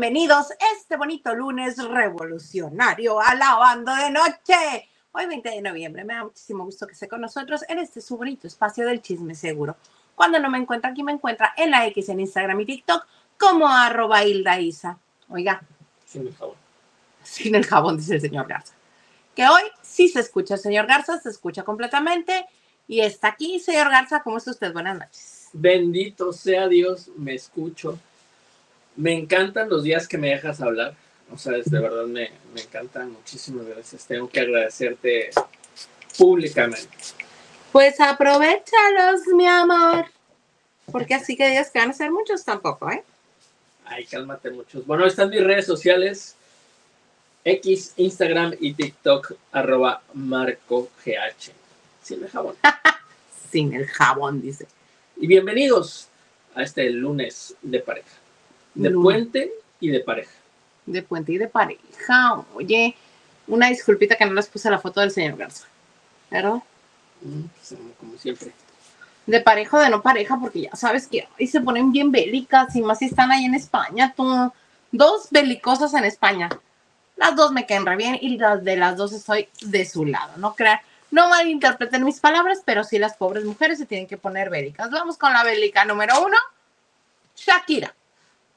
bienvenidos este bonito lunes revolucionario alabando de noche. Hoy 20 de noviembre, me da muchísimo gusto que esté con nosotros en este su bonito espacio del chisme seguro. Cuando no me encuentra aquí, me encuentra en la X, en Instagram y TikTok como arroba Hilda Isa. Oiga. Sin el jabón. Sin el jabón, dice el señor Garza. Que hoy sí se escucha el señor Garza, se escucha completamente y está aquí. Señor Garza, ¿cómo está usted? Buenas noches. Bendito sea Dios, me escucho me encantan los días que me dejas hablar. O sea, de verdad me, me encantan. Muchísimas gracias. Tengo que agradecerte públicamente. Pues aprovechalos, mi amor. Porque así que días que van a ser muchos tampoco, ¿eh? Ay, cálmate muchos. Bueno, están mis redes sociales. X, Instagram y TikTok, arroba Marco GH. Sin el jabón. Sin el jabón, dice. Y bienvenidos a este lunes de pareja. De puente y de pareja. De puente y de pareja. Oye, una disculpita que no les puse la foto del señor Garza. ¿Verdad? Mm, pues, como siempre. De pareja o de no pareja, porque ya sabes que ahí se ponen bien bélicas y más si están ahí en España. Tú, dos belicosas en España. Las dos me quedan re bien y las de las dos estoy de su lado. No crean, no malinterpreten mis palabras, pero sí las pobres mujeres se tienen que poner bélicas. Vamos con la bélica número uno. Shakira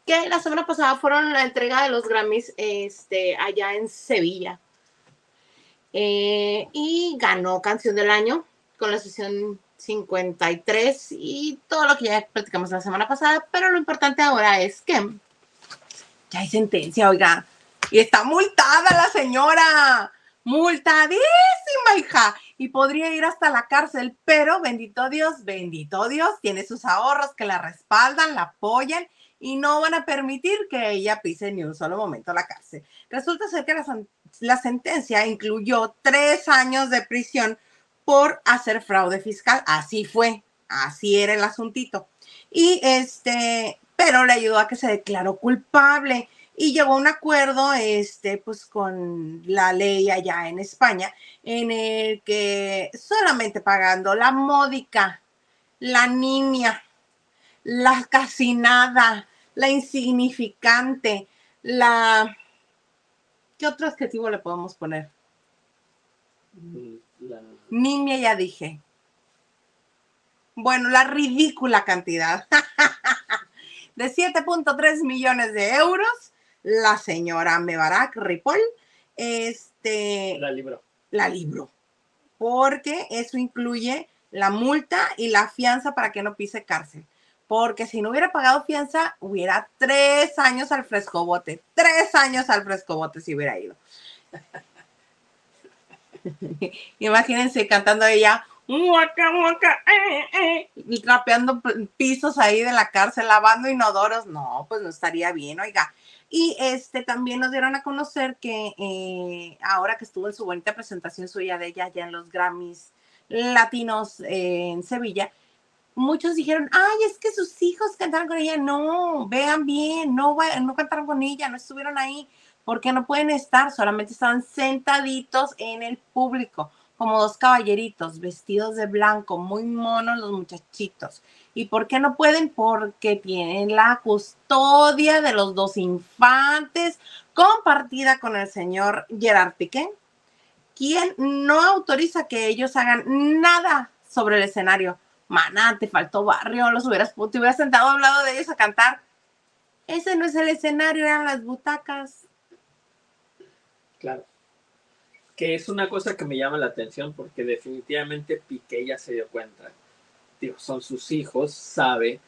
que la semana pasada fueron la entrega de los Grammys este, allá en Sevilla. Eh, y ganó Canción del Año con la sesión 53 y todo lo que ya platicamos la semana pasada, pero lo importante ahora es que ya hay sentencia, oiga, y está multada la señora, multadísima, hija, y podría ir hasta la cárcel, pero bendito Dios, bendito Dios, tiene sus ahorros que la respaldan, la apoyan y no van a permitir que ella pise ni un solo momento la cárcel. Resulta ser que la, sentencia incluyó tres años de prisión por hacer fraude fiscal. Así fue, así era el asuntito. Y este, pero le ayudó a que se declaró culpable y llegó a un acuerdo este pues con la ley allá en España en el que solamente pagando la módica, la niña, la casi nada, la insignificante, la... ¿Qué otro adjetivo le podemos poner? La... Niña ya dije. Bueno, la ridícula cantidad de 7.3 millones de euros, la señora Mebarak Ripoll, este... La libró. La libró. Porque eso incluye la multa y la fianza para que no pise cárcel porque si no hubiera pagado fianza, hubiera tres años al frescobote, tres años al frescobote si hubiera ido. Imagínense cantando ella, muaca, muaca, eh, eh, trapeando pisos ahí de la cárcel, lavando inodoros. No, pues no estaría bien, oiga. Y este también nos dieron a conocer que eh, ahora que estuvo en su bonita presentación suya de ella ya en los Grammys latinos en Sevilla, muchos dijeron, ay, es que sus hijos cantaron con ella. No, vean bien, no, no cantaron con ella, no estuvieron ahí, porque no pueden estar, solamente estaban sentaditos en el público, como dos caballeritos vestidos de blanco, muy monos los muchachitos. ¿Y por qué no pueden? Porque tienen la custodia de los dos infantes compartida con el señor Gerard Piqué, quien no autoriza que ellos hagan nada sobre el escenario Mana, te faltó barrio, los hubieras, te hubieras sentado al lado de ellos a cantar. Ese no es el escenario, eran las butacas. Claro. Que es una cosa que me llama la atención porque definitivamente Piqué ya se dio cuenta. Digo, son sus hijos, sabe.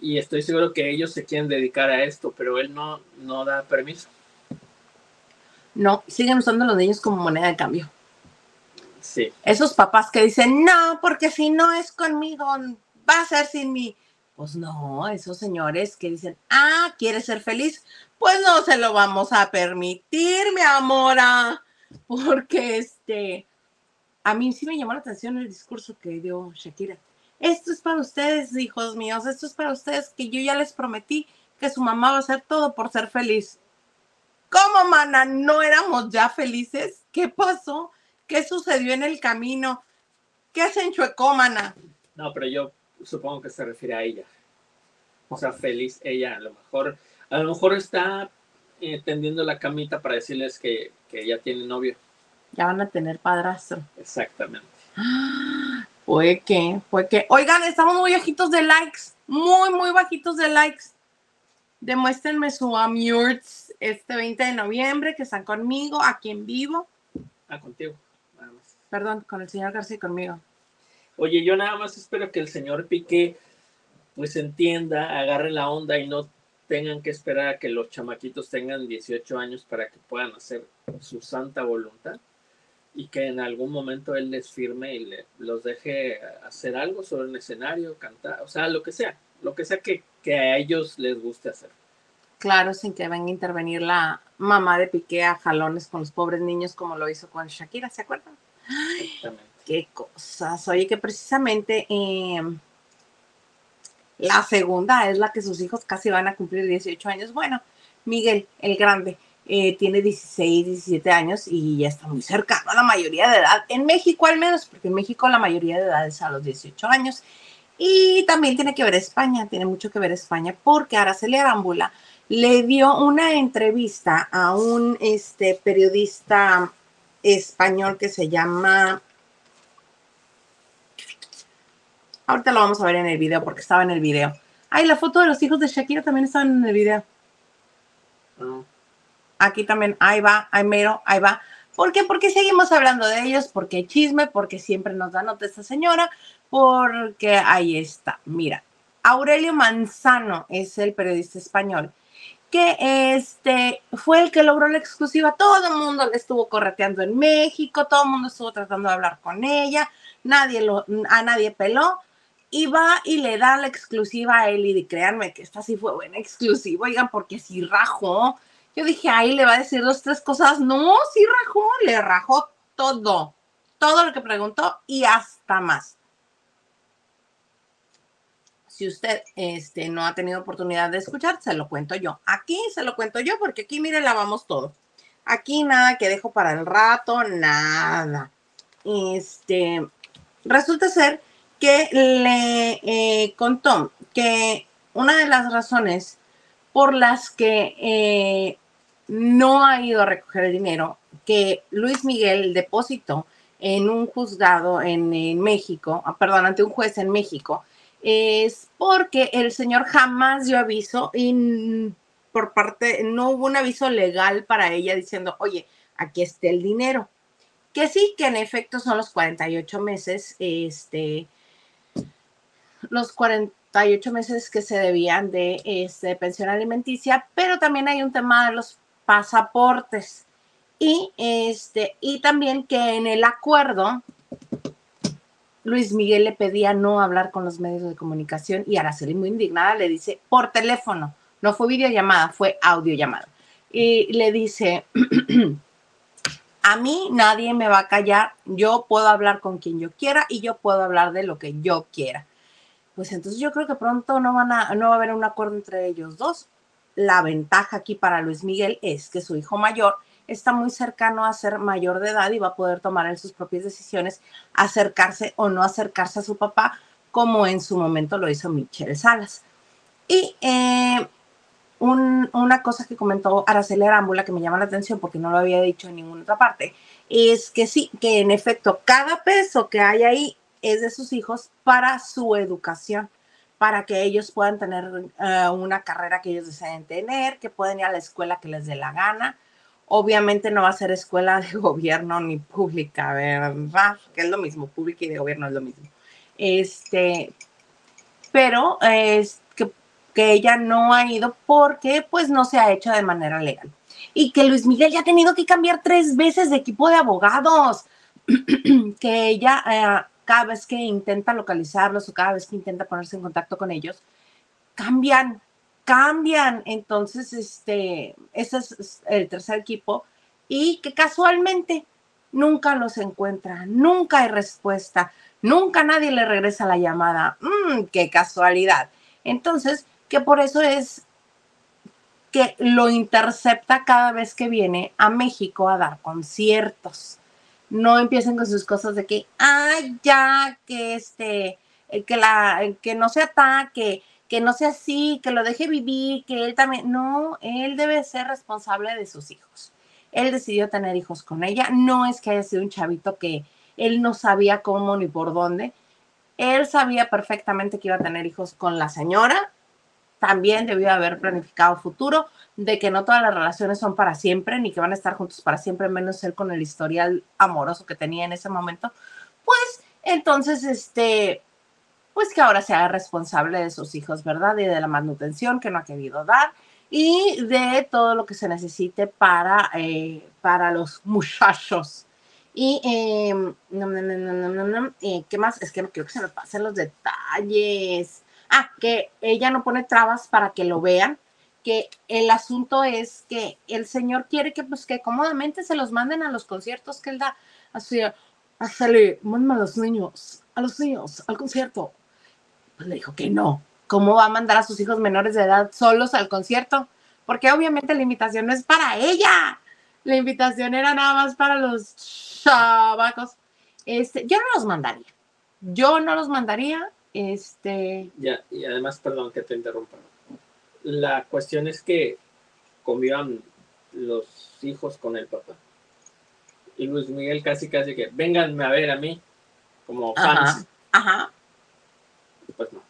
Y estoy seguro que ellos se quieren dedicar a esto, pero él no, no da permiso. No, siguen usando los niños como moneda de cambio. Esos papás que dicen, no, porque si no es conmigo, va a ser sin mí. Pues no, esos señores que dicen, ah, ¿quieres ser feliz? Pues no se lo vamos a permitir, mi amora. Porque este, a mí sí me llamó la atención el discurso que dio Shakira. Esto es para ustedes, hijos míos, esto es para ustedes que yo ya les prometí que su mamá va a hacer todo por ser feliz. ¿Cómo, mana? ¿No éramos ya felices? ¿Qué pasó? ¿Qué sucedió en el camino? ¿Qué se enchuecó, mana? No, pero yo supongo que se refiere a ella. O sea, feliz ella, a lo mejor. A lo mejor está eh, tendiendo la camita para decirles que, que ya tiene novio. Ya van a tener padrastro. Exactamente. Fue que, fue que. Oigan, estamos muy bajitos de likes. Muy, muy bajitos de likes. Demuéstrenme su amurts este 20 de noviembre que están conmigo aquí en vivo. Ah, contigo. Perdón, con el señor García y conmigo. Oye, yo nada más espero que el señor Piqué pues entienda, agarre la onda y no tengan que esperar a que los chamaquitos tengan 18 años para que puedan hacer su santa voluntad y que en algún momento él les firme y le, los deje hacer algo sobre un escenario, cantar, o sea, lo que sea, lo que sea que, que a ellos les guste hacer. Claro, sin que venga a intervenir la mamá de Piqué a jalones con los pobres niños como lo hizo con Shakira, ¿se acuerdan? Qué cosas. Oye, que precisamente eh, la segunda es la que sus hijos casi van a cumplir 18 años. Bueno, Miguel, el grande, eh, tiene 16, 17 años y ya está muy cercano a la mayoría de edad. En México al menos, porque en México la mayoría de edad es a los 18 años. Y también tiene que ver España, tiene mucho que ver España, porque Araceli Arámbula le dio una entrevista a un este, periodista español que se llama... Ahorita lo vamos a ver en el video porque estaba en el video. Ay, la foto de los hijos de Shakira también estaba en el video. Ah, Aquí también, ahí va, ahí mero, ahí va. ¿Por qué? Porque seguimos hablando de ellos, porque hay chisme, porque siempre nos da nota esta señora, porque ahí está. Mira, Aurelio Manzano es el periodista español que este fue el que logró la exclusiva. Todo el mundo le estuvo correteando en México, todo el mundo estuvo tratando de hablar con ella, nadie lo, a nadie peló. Y va y le da la exclusiva a él. Y créanme que esta sí fue buena exclusiva, oigan, porque si rajó. Yo dije, ahí le va a decir dos, tres cosas. No, sí rajó, le rajó todo. Todo lo que preguntó y hasta más. Si usted este, no ha tenido oportunidad de escuchar, se lo cuento yo. Aquí se lo cuento yo porque aquí, mire, lavamos todo. Aquí nada que dejo para el rato, nada. Este, resulta ser que le eh, contó que una de las razones por las que eh, no ha ido a recoger el dinero que Luis Miguel depositó en un juzgado en, en México, ah, perdón, ante un juez en México, es porque el señor jamás dio aviso y por parte, no hubo un aviso legal para ella diciendo, oye, aquí está el dinero. Que sí, que en efecto son los 48 meses, este, los 48 meses que se debían de este, pensión alimenticia, pero también hay un tema de los pasaportes. Y, este, y también que en el acuerdo, Luis Miguel le pedía no hablar con los medios de comunicación y Araceli, muy indignada, le dice por teléfono, no fue videollamada, fue audiollamada. Y le dice, a mí nadie me va a callar, yo puedo hablar con quien yo quiera y yo puedo hablar de lo que yo quiera. Pues entonces yo creo que pronto no, van a, no va a haber un acuerdo entre ellos dos. La ventaja aquí para Luis Miguel es que su hijo mayor está muy cercano a ser mayor de edad y va a poder tomar en sus propias decisiones acercarse o no acercarse a su papá, como en su momento lo hizo Michelle Salas. Y eh, un- una cosa que comentó Araceli Arámbula que me llama la atención porque no lo había dicho en ninguna otra parte, es que sí, que en efecto cada peso que hay ahí es de sus hijos para su educación, para que ellos puedan tener eh, una carrera que ellos deseen tener, que puedan ir a la escuela que les dé la gana. Obviamente no va a ser escuela de gobierno ni pública, ¿verdad? Que es lo mismo, pública y de gobierno es lo mismo. Este, pero es que, ella no ha ido porque pues no se ha hecho de manera legal. Y que Luis Miguel ya ha tenido que cambiar tres veces de equipo de abogados, que ella eh, cada vez que intenta localizarlos o cada vez que intenta ponerse en contacto con ellos, cambian, cambian. Entonces, este, ese es el tercer equipo y que casualmente nunca los encuentra, nunca hay respuesta, nunca nadie le regresa la llamada. ¡Mmm, qué casualidad! Entonces, que por eso es que lo intercepta cada vez que viene a México a dar conciertos. No empiecen con sus cosas de que, ay, ya, que este, que la, que no se ataque, que no sea así, que lo deje vivir, que él también, no, él debe ser responsable de sus hijos. Él decidió tener hijos con ella, no es que haya sido un chavito que él no sabía cómo ni por dónde, él sabía perfectamente que iba a tener hijos con la señora, también debió haber planificado futuro, de que no todas las relaciones son para siempre, ni que van a estar juntos para siempre, menos él con el historial amoroso que tenía en ese momento, pues entonces, este, pues que ahora se haga responsable de sus hijos, ¿verdad? Y de la manutención que no ha querido dar y de todo lo que se necesite para, eh, para los muchachos. Y, eh, ¿qué más? Es que no quiero que se me pasen los detalles. Ah, que ella no pone trabas para que lo vean, que el asunto es que el señor quiere que, pues, que cómodamente se los manden a los conciertos que él da. Así, hazle, manda a los niños, a los niños, al concierto. Pues le dijo que no. ¿Cómo va a mandar a sus hijos menores de edad solos al concierto? Porque obviamente la invitación no es para ella. La invitación era nada más para los chavacos. Este, yo no los mandaría. Yo no los mandaría. Este. Ya, y además, perdón que te interrumpa. La cuestión es que convivan los hijos con el papá. Y Luis Miguel casi casi que vénganme a ver a mí como fans. Ajá pues no.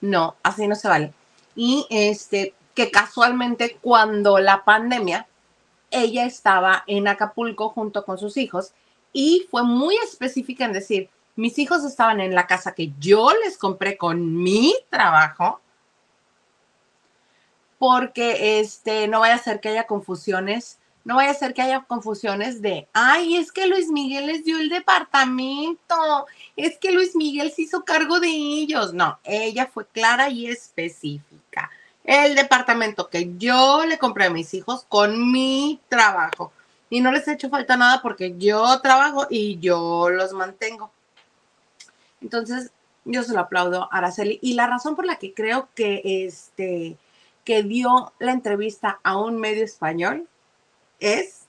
No, así no se vale. Y este, que casualmente cuando la pandemia, ella estaba en Acapulco junto con sus hijos y fue muy específica en decir, mis hijos estaban en la casa que yo les compré con mi trabajo, porque este, no vaya a ser que haya confusiones no vaya a ser que haya confusiones de, ay, es que Luis Miguel les dio el departamento, es que Luis Miguel se hizo cargo de ellos. No, ella fue clara y específica. El departamento que yo le compré a mis hijos con mi trabajo. Y no les he hecho falta nada porque yo trabajo y yo los mantengo. Entonces, yo se lo aplaudo a Araceli. Y la razón por la que creo que este que dio la entrevista a un medio español es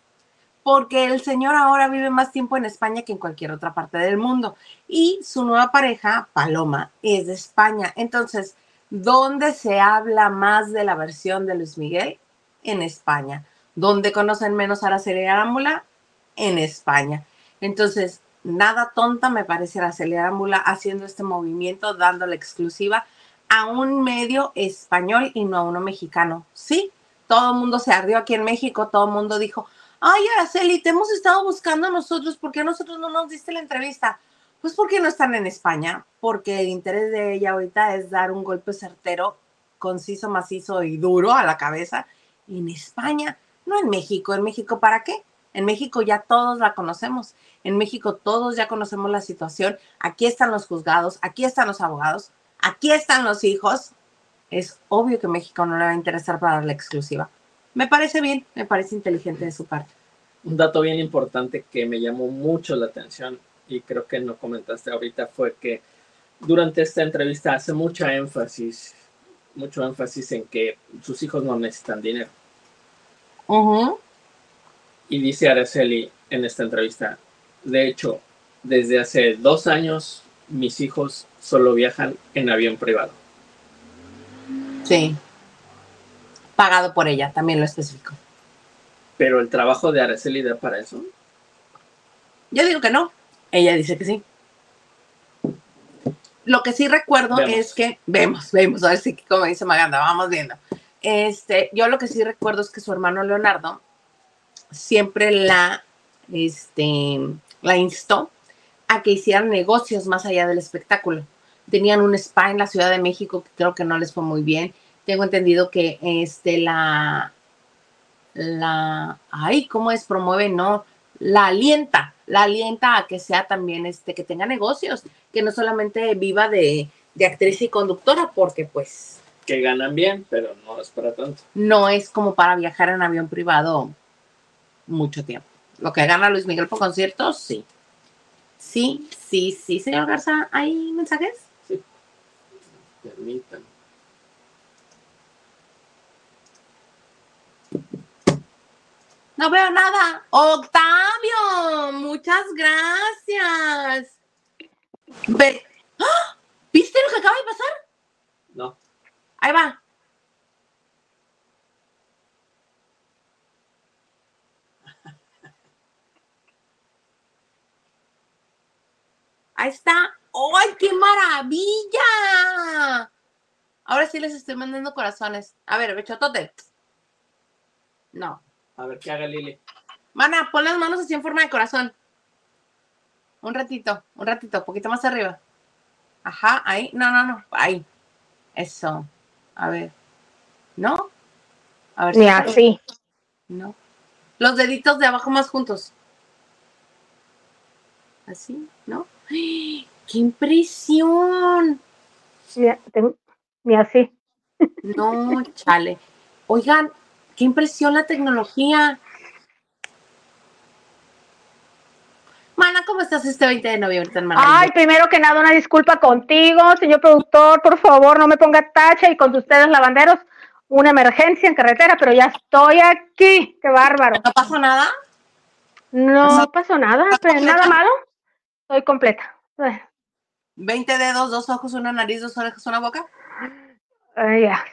porque el señor ahora vive más tiempo en España que en cualquier otra parte del mundo. Y su nueva pareja, Paloma, es de España. Entonces, ¿dónde se habla más de la versión de Luis Miguel? En España. ¿Dónde conocen menos a Araceli Arámbula? En España. Entonces, nada tonta me parece Araceli Arámbula haciendo este movimiento, dando la exclusiva a un medio español y no a uno mexicano. Sí, todo el mundo se ardió aquí en México, todo el mundo dijo, ay, Araceli, te hemos estado buscando nosotros, ¿por qué nosotros no nos diste la entrevista? Pues porque no están en España, porque el interés de ella ahorita es dar un golpe certero, conciso, macizo y duro a la cabeza en España, no en México. ¿En México para qué? En México ya todos la conocemos. En México todos ya conocemos la situación. Aquí están los juzgados, aquí están los abogados, aquí están los hijos es obvio que México no le va a interesar para la exclusiva. Me parece bien, me parece inteligente de su parte. Un dato bien importante que me llamó mucho la atención y creo que no comentaste ahorita fue que durante esta entrevista hace mucha énfasis, mucho énfasis en que sus hijos no necesitan dinero. Y dice Araceli en esta entrevista, de hecho, desde hace dos años mis hijos solo viajan en avión privado. Sí. Pagado por ella, también lo especifico. ¿Pero el trabajo de Araceli da para eso? Yo digo que no. Ella dice que sí. Lo que sí recuerdo es que, vemos, vemos, a ver si, como dice Maganda, vamos viendo. Este, yo lo que sí recuerdo es que su hermano Leonardo siempre la, este, la instó a que hicieran negocios más allá del espectáculo tenían un spa en la Ciudad de México que creo que no les fue muy bien. Tengo entendido que este la la ay, ¿cómo es? Promueve, no, la alienta, la alienta a que sea también este que tenga negocios, que no solamente viva de, de actriz y conductora, porque pues que ganan bien, pero no es para tanto. No es como para viajar en avión privado mucho tiempo. Lo que gana Luis Miguel por conciertos, sí. Sí, sí, sí, señor Garza, ¿hay mensajes? No veo nada. Octavio, muchas gracias. Ve. ¡Ah! ¿Viste lo que acaba de pasar? No. Ahí va. Ahí está. ¡Ay, qué maravilla! Ahora sí les estoy mandando corazones. A ver, bechotote. No. A ver, ¿qué haga Lili? Mana, pon las manos así en forma de corazón. Un ratito, un ratito, un poquito más arriba. Ajá, ahí. No, no, no. Ahí. Eso. A ver. ¿No? A ver. Ni así. No. Los deditos de abajo más juntos. Así, ¿no? ¡Qué impresión! Ni, ni así. No, chale. Oigan, qué impresión la tecnología. Mana, ¿cómo estás este 20 de noviembre tan Ay, primero que nada, una disculpa contigo, señor productor, por favor, no me ponga tacha y con ustedes lavanderos, una emergencia en carretera, pero ya estoy aquí, qué bárbaro. ¿No pasó nada? No pasó nada, pero nada malo. Estoy completa. 20 dedos, dos ojos, una nariz, dos orejas, una boca. Uh, ya.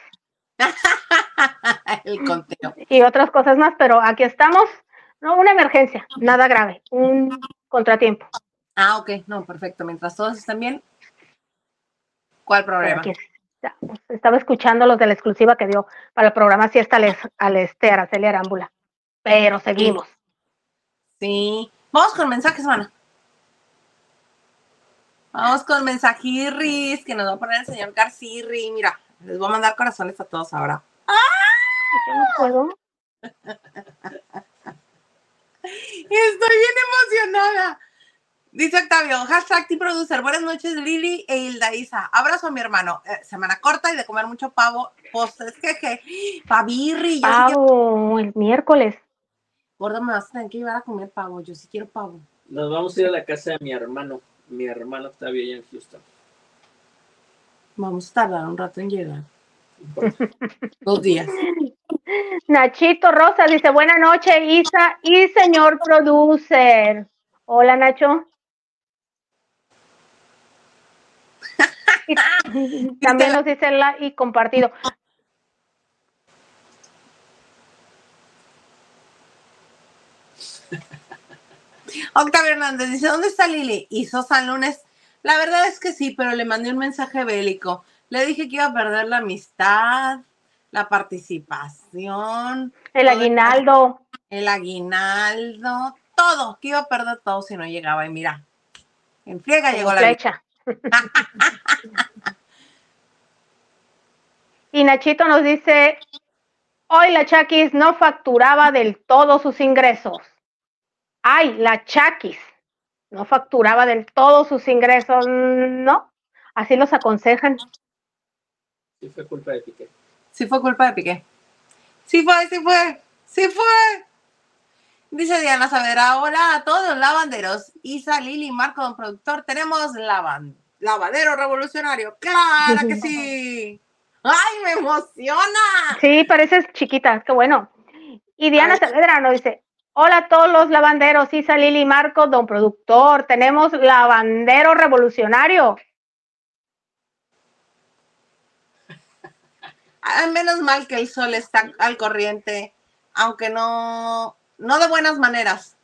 El conteo. Y otras cosas más, pero aquí estamos. No, una emergencia, nada grave, un contratiempo. Ah, ok, no, perfecto. Mientras todos están bien, ¿cuál problema? Estaba escuchando los de la exclusiva que dio para el programa Siesta al, al este Araceli Arámbula. Pero seguimos. Sí. Vamos con mensajes, mana. Vamos con mensajirris que nos va a poner el señor Garcirri. Mira, les voy a mandar corazones a todos ahora. ¡Ah! Yo no puedo. Estoy bien emocionada. Dice Octavio, hashtag Team Producer. Buenas noches, Lili e Hilda Isa. Abrazo a mi hermano. Eh, semana corta y de comer mucho pavo. Postres, que Pavirri. Pavo, el miércoles. Gordo, me vas a tener que llevar a comer pavo. Yo sí quiero pavo. Nos vamos a ir a la casa de mi hermano. Mi hermano Octavio allá en Houston. Vamos a tardar un rato en llegar. Dos días. Nachito Rosa dice, buena noche, Isa y señor producer. Hola, Nacho. también nos dice la y compartido. Octavio Hernández dice, ¿dónde está Lili? ¿Hizo San Lunes? La verdad es que sí, pero le mandé un mensaje bélico. Le dije que iba a perder la amistad, la participación. El aguinaldo. El, aguinaldo, todo, que iba a perder todo si no llegaba. Y mira, en friega llegó la flecha. y Nachito nos dice, hoy la Chaquis no facturaba del todo sus ingresos. Ay, la Chaquis no facturaba del todo sus ingresos, no. Así los aconsejan. Sí fue culpa de Piqué. Sí fue culpa de Piqué. Sí fue, sí fue, sí fue. Dice Diana Saavedra, hola a todos lavanderos. Isa, Lili, Marco, don productor, tenemos lavan, lavadero revolucionario. Claro que sí. ¡Ay, me emociona! Sí, pareces chiquita, qué bueno. Y Diana Saavedra nos dice, hola a todos los lavanderos, Isa, Lili, Marco, don productor, tenemos lavandero revolucionario. Ah, menos mal que el sol está al corriente, aunque no, no de buenas maneras.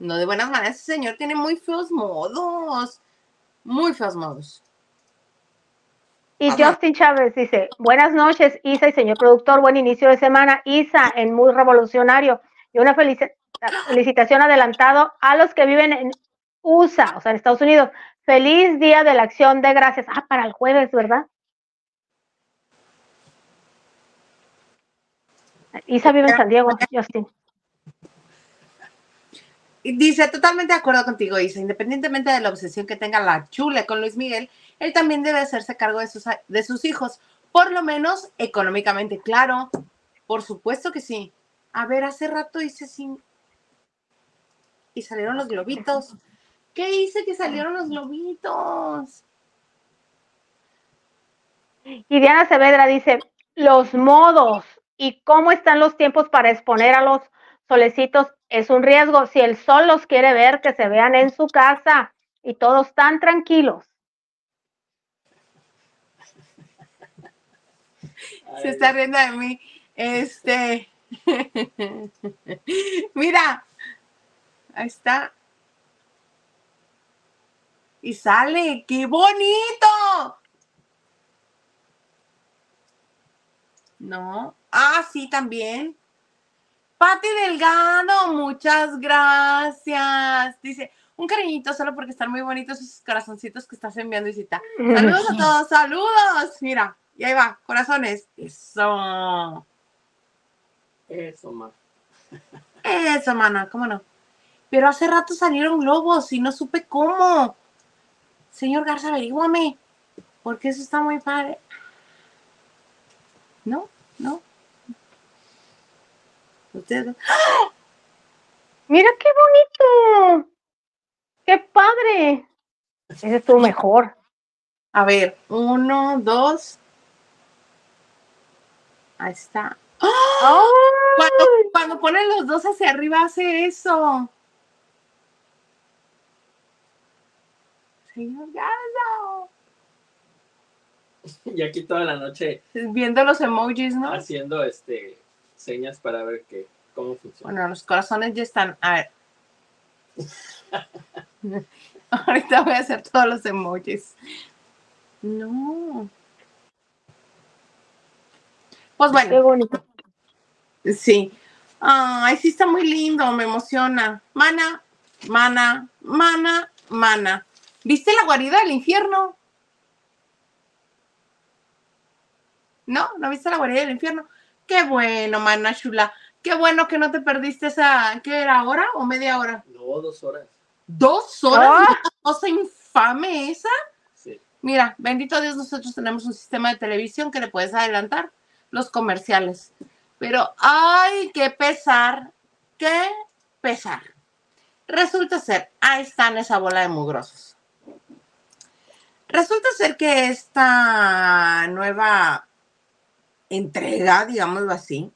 No de buenas maneras. Ese señor tiene muy feos modos. Muy feos modos. Y Justin Chávez dice, buenas noches, Isa y señor productor, buen inicio de semana. Isa, en muy revolucionario. Y una felicitación adelantado a los que viven en USA, o sea, en Estados Unidos. Feliz día de la acción de gracias. Ah, para el jueves, ¿verdad? Isa vive en San Diego, Justin. Dice, totalmente de acuerdo contigo, Isa. Independientemente de la obsesión que tenga la chule con Luis Miguel, él también debe hacerse cargo de sus, de sus hijos, por lo menos económicamente. Claro, por supuesto que sí. A ver, hace rato hice sin... Y salieron los globitos. ¿Qué hice que salieron los globitos? Y Diana Saavedra dice, los modos y cómo están los tiempos para exponer a los solecitos es un riesgo. Si el sol los quiere ver, que se vean en su casa y todos tan tranquilos. Se está riendo de mí. Este. Mira. Ahí está. Y sale. ¡Qué bonito! No. Ah, sí, también. Pati Delgado, muchas gracias. Dice, un cariñito solo porque están muy bonitos esos corazoncitos que estás enviando, visita. Saludos a todos, saludos. Mira, y ahí va, corazones. Eso. Eso, man. Eso, mana, cómo no. Pero hace rato salieron globos y no supe cómo. Señor Garza, averíguame. Porque eso está muy padre. ¿No? ¿No? Ustedes. ¡Ah! Mira qué bonito. ¡Qué padre! Ese es tu mejor. A ver, uno, dos. Ahí está. Cuando, cuando ponen los dos hacia arriba hace eso. Señor Garza. Y aquí toda la noche Viendo los emojis, ¿no? haciendo este señas para ver que, cómo funciona. Bueno, los corazones ya están. A ver. Ahorita voy a hacer todos los emojis. No. Pues bueno. Qué bonito. Sí. Ay, sí está muy lindo, me emociona. Mana, mana, mana, mana. ¿Viste la guarida del infierno? ¿No? ¿No viste la guarida del infierno? Qué bueno, mana chula. Qué bueno que no te perdiste esa, ¿qué era, hora o media hora? No, dos horas. ¿Dos horas? ¿Una cosa infame esa? Sí. Mira, bendito Dios, nosotros tenemos un sistema de televisión que le puedes adelantar los comerciales. Pero, ay, qué pesar, qué pesar. Resulta ser, ahí están esa bola de mugrosos. Resulta ser que esta nueva entrega, digámoslo así,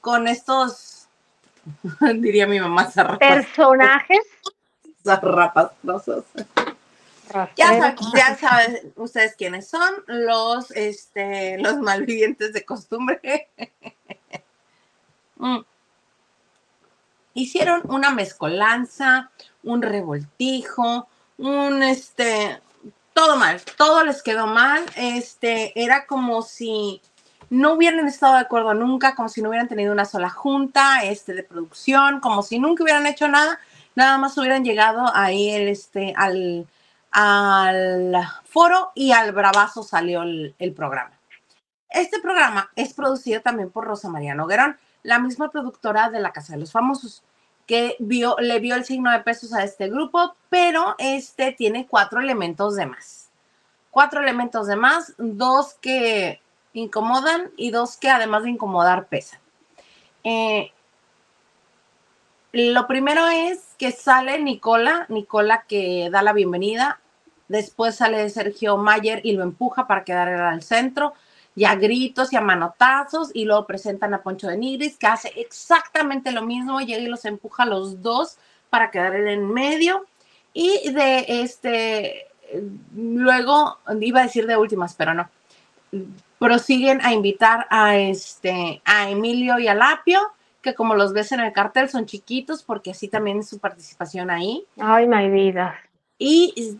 con estos, diría mi mamá, zarrapas, Personajes. zarrapastrosos. Ya saben, ya saben ustedes quiénes son, los, este, los malvivientes de costumbre. Mm. Hicieron una mezcolanza, un revoltijo, un este, todo mal, todo les quedó mal. Este, era como si no hubieran estado de acuerdo nunca, como si no hubieran tenido una sola junta, este, de producción, como si nunca hubieran hecho nada, nada más hubieran llegado ahí el, este, al, al foro y al bravazo salió el, programa. Este programa es producido también por Rosa María Noguerón, la misma productora de La Casa de los Famosos, que vio, le vio el signo de pesos a este grupo, pero este tiene cuatro elementos de más. Cuatro elementos de más, dos que incomodan y dos que además de incomodar pesan. Eh, lo primero es que sale Nicola, Nicola que da la bienvenida, después sale Sergio Mayer y lo empuja para quedar al centro, y a gritos y a manotazos, y luego presentan a Poncho de Nigris, que hace exactamente lo mismo, llega y los empuja a los dos para quedar en medio, y de este, luego, iba a decir de últimas, pero no, prosiguen a invitar a, este, a Emilio y a Lapio, que como los ves en el cartel son chiquitos, porque así también es su participación ahí. Ay, my vida. Y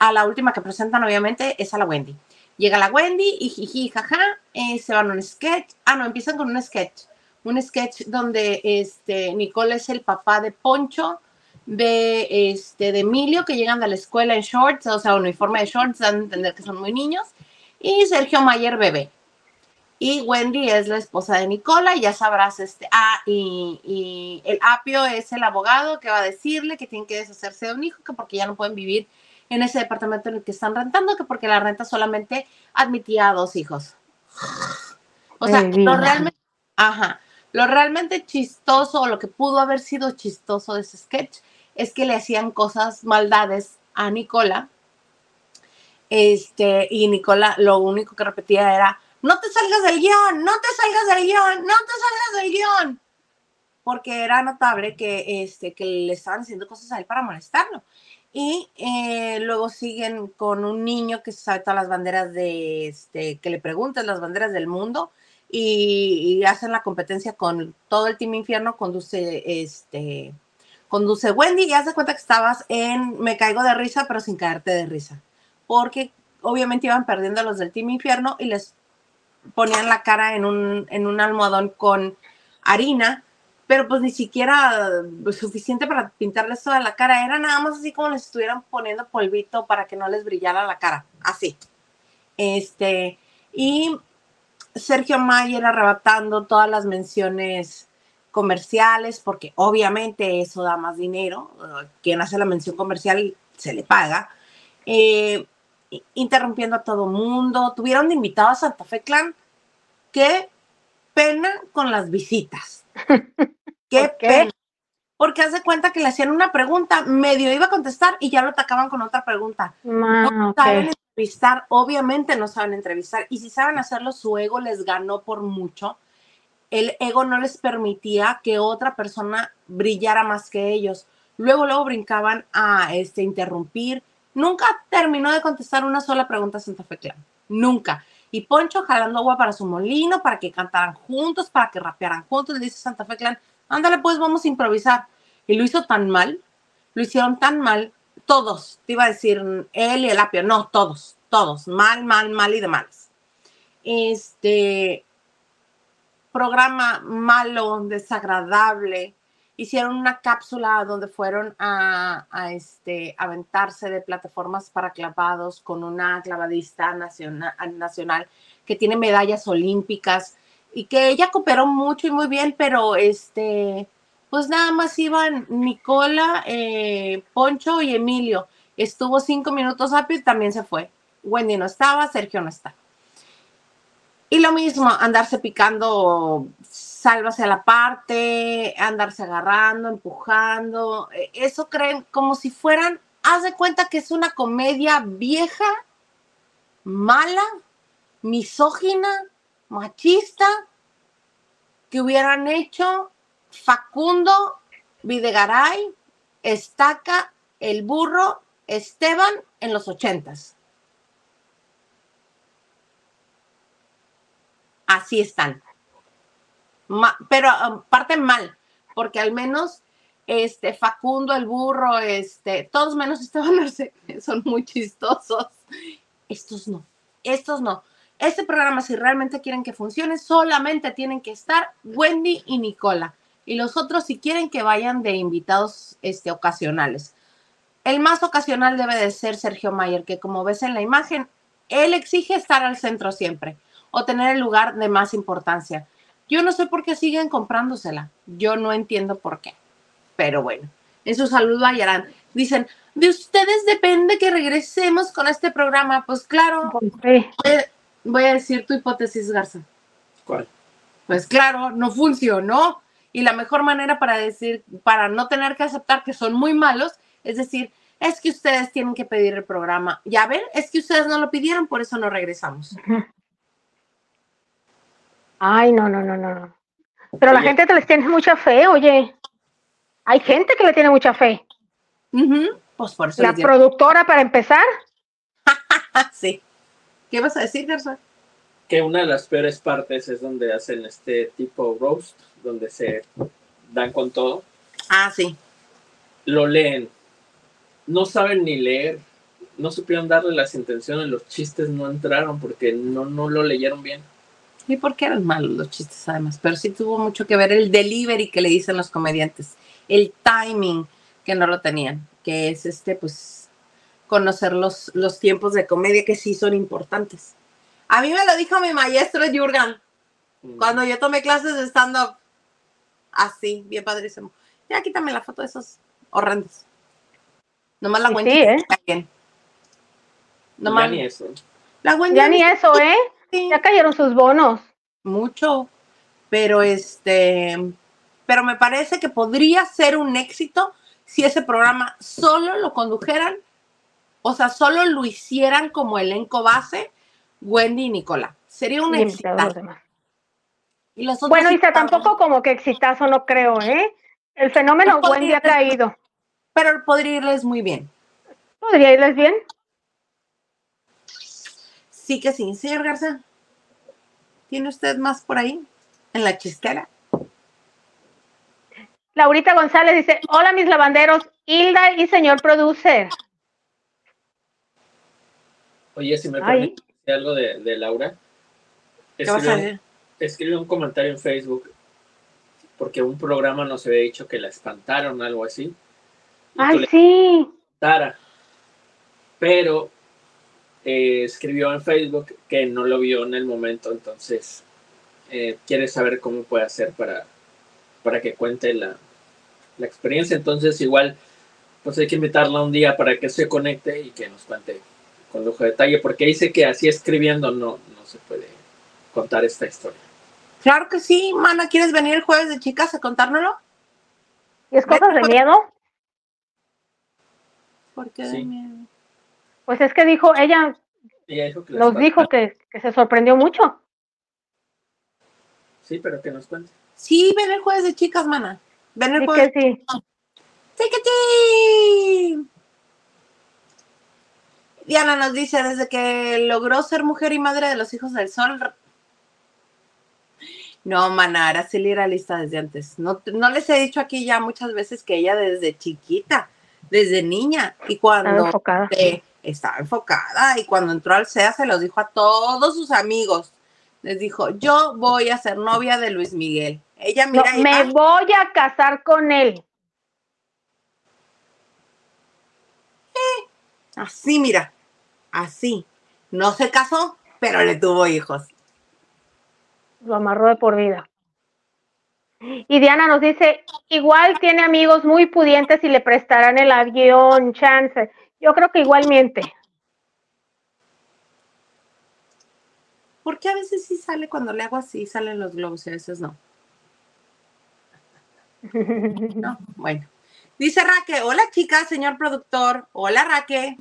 a la última que presentan, obviamente, es a la Wendy. Llega la Wendy y jiji, jaja, eh, se van a un sketch. Ah, no, empiezan con un sketch. Un sketch donde este, Nicole es el papá de Poncho, de, este, de Emilio, que llegan de la escuela en shorts, o sea, uniforme de shorts, dan a entender que son muy niños. Y Sergio Mayer, bebé. Y Wendy es la esposa de Nicola, y ya sabrás, este, ah, y, y, el apio es el abogado que va a decirle que tienen que deshacerse de un hijo, que porque ya no pueden vivir en ese departamento en el que están rentando, que porque la renta solamente admitía a dos hijos. O sea, lo realmente, ajá, lo realmente chistoso, o lo que pudo haber sido chistoso de ese sketch, es que le hacían cosas, maldades a Nicola, este, y Nicola lo único que repetía era, no te salgas del guion, no te salgas del guion, no te salgas del guion. Porque era notable que, este, que le estaban haciendo cosas a él para molestarlo. Y eh, luego siguen con un niño que sabe todas las banderas de, este, que le preguntas las banderas del mundo y, y hacen la competencia con todo el Team Infierno, conduce, este, conduce Wendy y hace cuenta que estabas en Me caigo de risa, pero sin caerte de risa, porque obviamente iban perdiendo los del Team Infierno y les ponían la cara en un, en un almohadón con harina, pero pues ni siquiera pues, suficiente para pintarles toda la cara, era nada más así como les estuvieran poniendo polvito para que no les brillara la cara, así. Este, y Sergio Mayer arrebatando todas las menciones comerciales, porque obviamente eso da más dinero, quien hace la mención comercial se le paga. Eh, interrumpiendo a todo mundo. Tuvieron de invitado a Santa Fe Clan. Qué pena con las visitas. Qué, pena. Porque hace cuenta que le hacían una pregunta, medio iba a contestar y ya lo atacaban con otra pregunta. no saben entrevistar, obviamente no saben entrevistar. Y si saben hacerlo, su ego les ganó por mucho. El ego no les permitía que otra persona brillara más que ellos. Luego, luego brincaban a este, interrumpir, Nunca terminó de contestar una sola pregunta a Santa Fe Clan. Nunca. Y Poncho jalando agua para su molino, para que cantaran juntos, para que rapearan juntos. Le dice Santa Fe Clan, ándale pues, vamos a improvisar. Y lo hizo tan mal, lo hicieron tan mal, todos, te iba a decir él y el apio, no, todos, todos, mal, mal, mal y de males. Este programa malo, desagradable, hicieron una cápsula donde fueron a, este, aventarse de plataformas para clavados con una clavadista nacional, que tiene medallas olímpicas y que ella cooperó mucho y muy bien, pero este, pues nada más iban Nicola, eh, Poncho y Emilio. Estuvo cinco minutos rápido y también se fue. Wendy no estaba, Sergio no está. Y lo mismo, andarse picando, sálvase a la parte, andarse agarrando, empujando. Eh, eso creen como si fueran, haz de cuenta que es una comedia vieja, mala, misógina, machista, que hubieran hecho Facundo, Videgaray, Estaca, El Burro, Esteban en los ochentas. así están. Pero um, parten mal, porque al menos este Facundo, el burro, este, todos menos Esteban Arce, son muy chistosos. Estos no, estos no. Este programa, si realmente quieren que funcione, solamente tienen que estar Wendy y Nicola. Y los otros, si quieren que vayan de invitados este, ocasionales. El más ocasional debe de ser Sergio Mayer, que como ves en la imagen, él exige estar al centro siempre o tener el lugar de más importancia. Yo no sé por qué siguen comprándosela. Yo no entiendo por qué. Pero bueno, en su saludo a Yaran. Dicen, de ustedes depende que regresemos con este programa. Pues claro, voy a decir tu hipótesis, Garza. ¿Cuál? Pues claro, no funcionó. Y la mejor manera para decir, para no tener que aceptar que son muy malos, es decir, es que ustedes tienen que pedir el programa. Ya ven, es que ustedes no lo pidieron, por eso no regresamos. Ay, no, no, no, no. Pero la gente te les tiene mucha fe, oye. Hay gente que le tiene mucha fe. Pues por eso la productora, para empezar. sí. ¿Qué vas a decir, Gerson? Que una de las peores partes es donde hacen este tipo roast, donde se dan con todo. Ah, sí. Lo leen. No saben ni leer. No supieron darle las intenciones. Los chistes no entraron porque no, no lo leyeron bien. Y porque eran malos los chistes además, pero sí tuvo mucho que ver el delivery que le dicen los comediantes, el timing que no lo tenían, que es este, pues, conocer los, los tiempos de comedia que sí son importantes. A mí me lo dijo mi maestro Jurgen mm. cuando yo tomé clases de stand-up. Así, bien padrísimo. Ya quítame la foto de esos horrendos. Nomás la Wendy. Sí, ¿eh? Nomás, ya ni eso. La ya ni eso, ¿eh? Ya cayeron sus bonos. Mucho, pero este, pero me parece que podría ser un éxito si ese programa solo lo condujeran, o sea, solo lo hicieran como elenco base Wendy y Nicola. Sería un éxito. Y los bueno, Isa, tampoco como que exitazo no creo, ¿eh? El fenómeno Wendy ha caído. Pero podría irles muy bien. Podría irles bien. Sí que sí. Señor Garza, ¿tiene usted más por ahí? En la chistera. Laurita González dice, hola mis lavanderos, Hilda y señor producer. Oye, si me permite decir algo de, de Laura. ¿Qué vas a Escribió, ver? escribió un comentario en Facebook porque un programa nos había dicho que la espantaron, algo así. Ay, sí. contara. Pero eh, escribió en Facebook que no lo vio en el momento, entonces eh, quiere saber cómo puede hacer para, para que cuente la, la experiencia. Entonces, igual, pues hay que invitarla un día para que se conecte y que nos cuente con lujo de detalle, porque dice que así escribiendo no, no se puede contar esta historia. Claro que sí, mana. ¿Quieres venir el jueves de chicas a contárnoslo? ¿Y es cosas de miedo? ¿Por qué? Sí. miedo? Pues es que dijo, ella Ella dijo que nos dijo que, que se sorprendió mucho. Sí, pero que nos cuente. Sí, ven el jueves de chicas, mana. Ven el Y jueves. que sí. ¡Tiquitín! Diana nos dice, desde que logró ser mujer y madre de los hijos del sol. No, mana, Araceli era lista desde antes. No, no les he dicho aquí ya muchas veces que ella desde chiquita, desde niña, y Estaba cuando. Eh, estaba enfocada, y cuando entró al SEA se los dijo a todos sus amigos. Les dijo, yo voy a ser novia de Luis Miguel. Ella, No, mira, me iba- voy a casar con él. Así, mira, así. No se casó, pero le tuvo hijos. Lo amarró de por vida. Y Diana nos dice, igual tiene amigos muy pudientes y le prestarán el avión, chance. Yo creo que igual miente. Porque a veces sí sale cuando le hago así, salen los globos y a veces no. No, bueno. Dice Raque, hola chicas, señor productor. Hola Raque.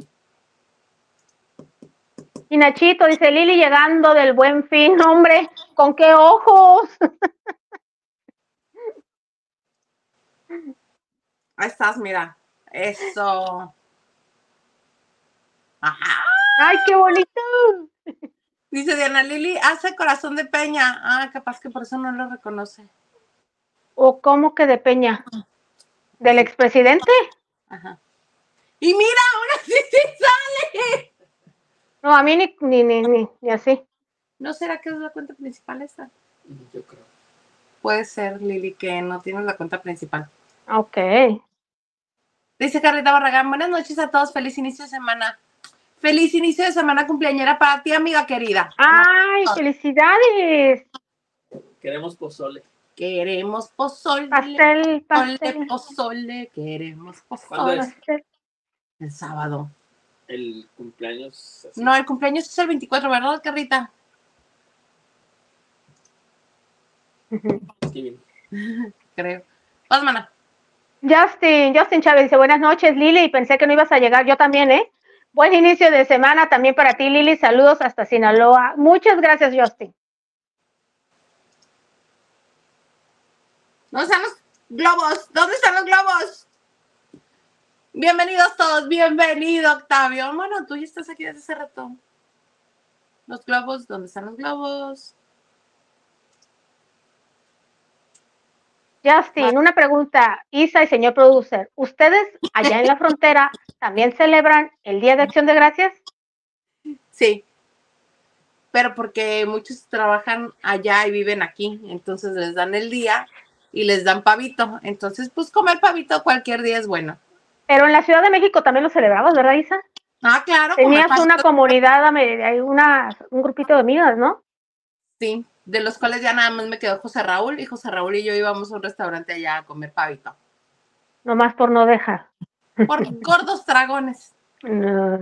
Y Nachito dice, Lili llegando del buen fin, hombre, ¿con qué ojos? Ahí estás, mira. Eso. Ajá. ¡Ay, qué bonito! Dice Diana Lili, hace corazón de peña. Ah, capaz que por eso no lo reconoce. ¿O cómo que de Peña? ¿Del expresidente? Ajá. Y mira, ahora sí sí sale. No, a mí ni, ni, ni, ni, ni así. ¿No será que es la cuenta principal esta? Yo creo. Puede ser, Lili, que no tienes la cuenta principal. Ok. Dice Carlita Barragán, buenas noches a todos, feliz inicio de semana. Feliz inicio de semana cumpleañera para ti, amiga querida. ¡Ay, felicidades! Queremos pozole. Queremos pozole, Pastel, pastel, pozole, queremos ¿Cuándo pozole. es? El sábado. El cumpleaños. así. No, el cumpleaños es el 24, ¿verdad, Carlita? Sí, Creo. Vas, mana. Justin, Justin Chávez dice, buenas noches, Lili, pensé que no ibas a llegar, yo también, ¿eh? Buen inicio de semana también para ti, Lili, saludos hasta Sinaloa. Muchas gracias, Justin. ¿Dónde están los globos? ¿Dónde están los globos? Bienvenidos todos, bienvenido, Octavio. Bueno, tú ya estás aquí desde hace rato. Los globos, ¿dónde están los globos? Justin, una pregunta, Isa y señor producer, ¿ustedes allá en la frontera también celebran el Día de Acción de Gracias? Sí. Pero porque muchos trabajan allá y viven aquí, entonces les dan el día y les dan pavito. Entonces, pues comer pavito cualquier día es bueno. Pero en la Ciudad de México también lo celebrabas, ¿verdad, Isa? Ah, claro. Tenías una comunidad, hay una, un grupito de amigas, ¿no? Sí, de los cuales ya nada más me quedó José Raúl y José Raúl y yo íbamos a un restaurante allá a comer pavito. Nomás por no dejar. Por gordos dragones. No.